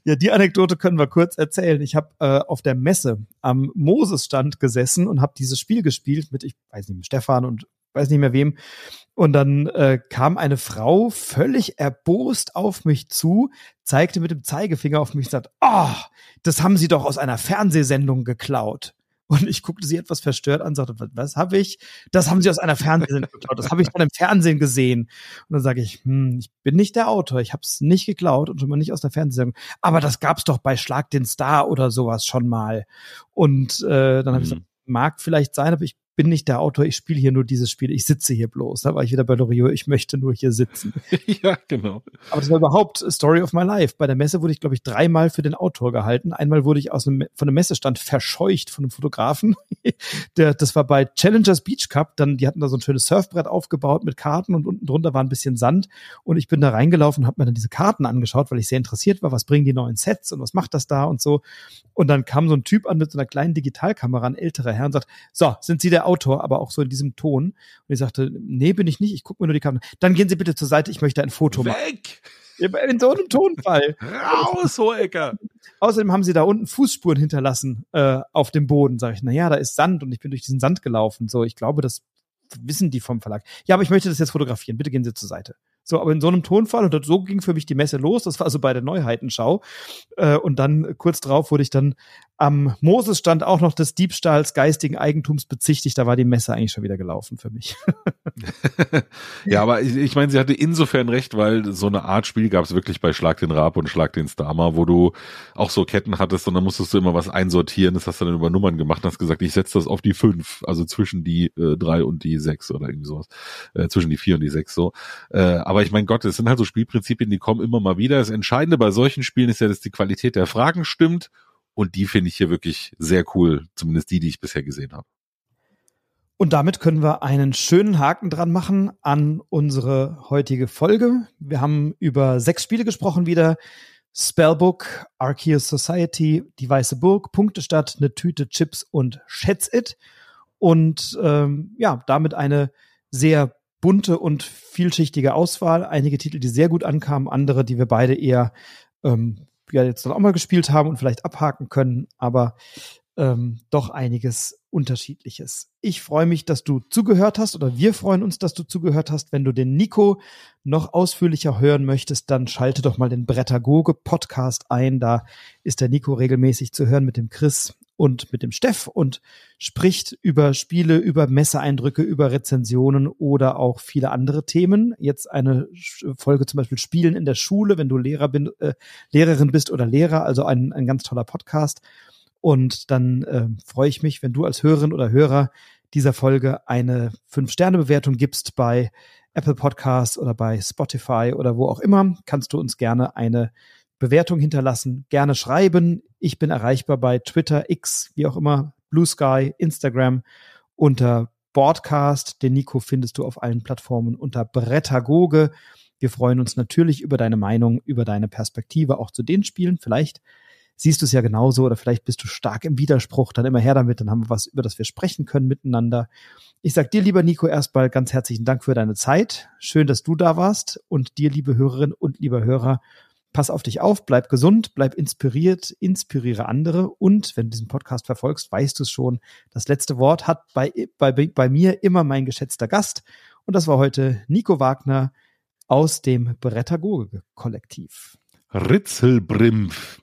S1: Ja, die Anekdote können wir kurz erzählen. Ich habe äh, auf der Messe am Moses-Stand gesessen und habe dieses Spiel gespielt mit, ich weiß nicht, mit Stefan und weiß nicht mehr wem. Und dann äh, kam eine Frau völlig erbost auf mich zu, zeigte mit dem Zeigefinger auf mich und sagt, oh, das haben Sie doch aus einer Fernsehsendung geklaut. Und ich guckte sie etwas verstört an, sagte, was habe ich? Das haben sie aus einer Fernsehsendung geklaut. Das habe ich dann im Fernsehen gesehen. Und dann sage ich, hm, ich bin nicht der Autor, ich habe es nicht geklaut und schon mal nicht aus der Fernsehsendung. Aber das gab's doch bei Schlag den Star oder sowas schon mal. Und äh, dann habe ich mhm. gesagt, mag vielleicht sein, aber ich bin nicht der Autor, ich spiele hier nur dieses Spiel, ich sitze hier bloß. Da war ich wieder bei Loriot, ich möchte nur hier sitzen.
S2: ja, genau.
S1: Aber das war überhaupt Story of my life. Bei der Messe wurde ich, glaube ich, dreimal für den Autor gehalten. Einmal wurde ich aus einem, von einem Messestand verscheucht von einem Fotografen. der, das war bei Challengers Beach Cup. Dann, die hatten da so ein schönes Surfbrett aufgebaut mit Karten und unten drunter war ein bisschen Sand. Und ich bin da reingelaufen und habe mir dann diese Karten angeschaut, weil ich sehr interessiert war, was bringen die neuen Sets und was macht das da und so. Und dann kam so ein Typ an mit so einer kleinen Digitalkamera, ein älterer Herr, und sagt, so, sind Sie der Autor, aber auch so in diesem Ton. Und ich sagte, nee, bin ich nicht, ich gucke mir nur die Kamera. Dann gehen Sie bitte zur Seite, ich möchte ein Foto
S2: machen. Weg!
S1: In so einem Tonfall.
S2: Raus, Hohecker!
S1: Außerdem haben sie da unten Fußspuren hinterlassen äh, auf dem Boden. Sag ich, na ja, da ist Sand und ich bin durch diesen Sand gelaufen. So, ich glaube, das wissen die vom Verlag. Ja, aber ich möchte das jetzt fotografieren. Bitte gehen Sie zur Seite. So, aber in so einem Tonfall und so ging für mich die Messe los. Das war also bei der Neuheitenschau. Äh, und dann kurz drauf wurde ich dann am Moses stand auch noch des Diebstahls geistigen Eigentums bezichtigt. Da war die Messe eigentlich schon wieder gelaufen für mich.
S2: ja, aber ich, ich meine, sie hatte insofern recht, weil so eine Art Spiel gab es wirklich bei Schlag den Rab und Schlag den Starmer, wo du auch so Ketten hattest und dann musstest du immer was einsortieren. Das hast du dann über Nummern gemacht und hast gesagt, ich setze das auf die fünf, also zwischen die äh, drei und die sechs oder irgendwie sowas. Äh, zwischen die vier und die sechs so. Äh, aber ich meine Gott, es sind halt so Spielprinzipien, die kommen immer mal wieder. Das Entscheidende bei solchen Spielen ist ja, dass die Qualität der Fragen stimmt und die finde ich hier wirklich sehr cool, zumindest die, die ich bisher gesehen habe.
S1: Und damit können wir einen schönen Haken dran machen an unsere heutige Folge. Wir haben über sechs Spiele gesprochen wieder. Spellbook, Arceus Society, Die Weiße Burg, Punktestadt, eine Tüte Chips und Schätz It. Und ähm, ja, damit eine sehr bunte und vielschichtige Auswahl. Einige Titel, die sehr gut ankamen, andere, die wir beide eher ähm, ja jetzt dann auch mal gespielt haben und vielleicht abhaken können, aber ähm, doch einiges Unterschiedliches. Ich freue mich, dass du zugehört hast oder wir freuen uns, dass du zugehört hast. Wenn du den Nico noch ausführlicher hören möchtest, dann schalte doch mal den Brettagoge Podcast ein. Da ist der Nico regelmäßig zu hören mit dem Chris und mit dem Steff und spricht über Spiele, über Messeeindrücke, über Rezensionen oder auch viele andere Themen. Jetzt eine Folge zum Beispiel Spielen in der Schule, wenn du Lehrer bin, äh, Lehrerin bist oder Lehrer, also ein, ein ganz toller Podcast. Und dann äh, freue ich mich, wenn du als Hörerin oder Hörer dieser Folge eine Fünf-Sterne-Bewertung gibst bei Apple Podcasts oder bei Spotify oder wo auch immer. Kannst du uns gerne eine Bewertung hinterlassen, gerne schreiben. Ich bin erreichbar bei Twitter, X, wie auch immer, Blue Sky, Instagram unter Broadcast. Den Nico findest du auf allen Plattformen unter Brettagoge. Wir freuen uns natürlich über deine Meinung, über deine Perspektive auch zu den Spielen. Vielleicht siehst du es ja genauso oder vielleicht bist du stark im Widerspruch, dann immer her damit, dann haben wir was, über das wir sprechen können miteinander. Ich sag dir, lieber Nico, erstmal ganz herzlichen Dank für deine Zeit. Schön, dass du da warst und dir, liebe Hörerin und lieber Hörer, pass auf dich auf, bleib gesund, bleib inspiriert, inspiriere andere und wenn du diesen Podcast verfolgst, weißt du es schon, das letzte Wort hat bei, bei, bei mir immer mein geschätzter Gast und das war heute Nico Wagner aus dem Brettagoge Kollektiv.
S2: Ritzelbrimpf.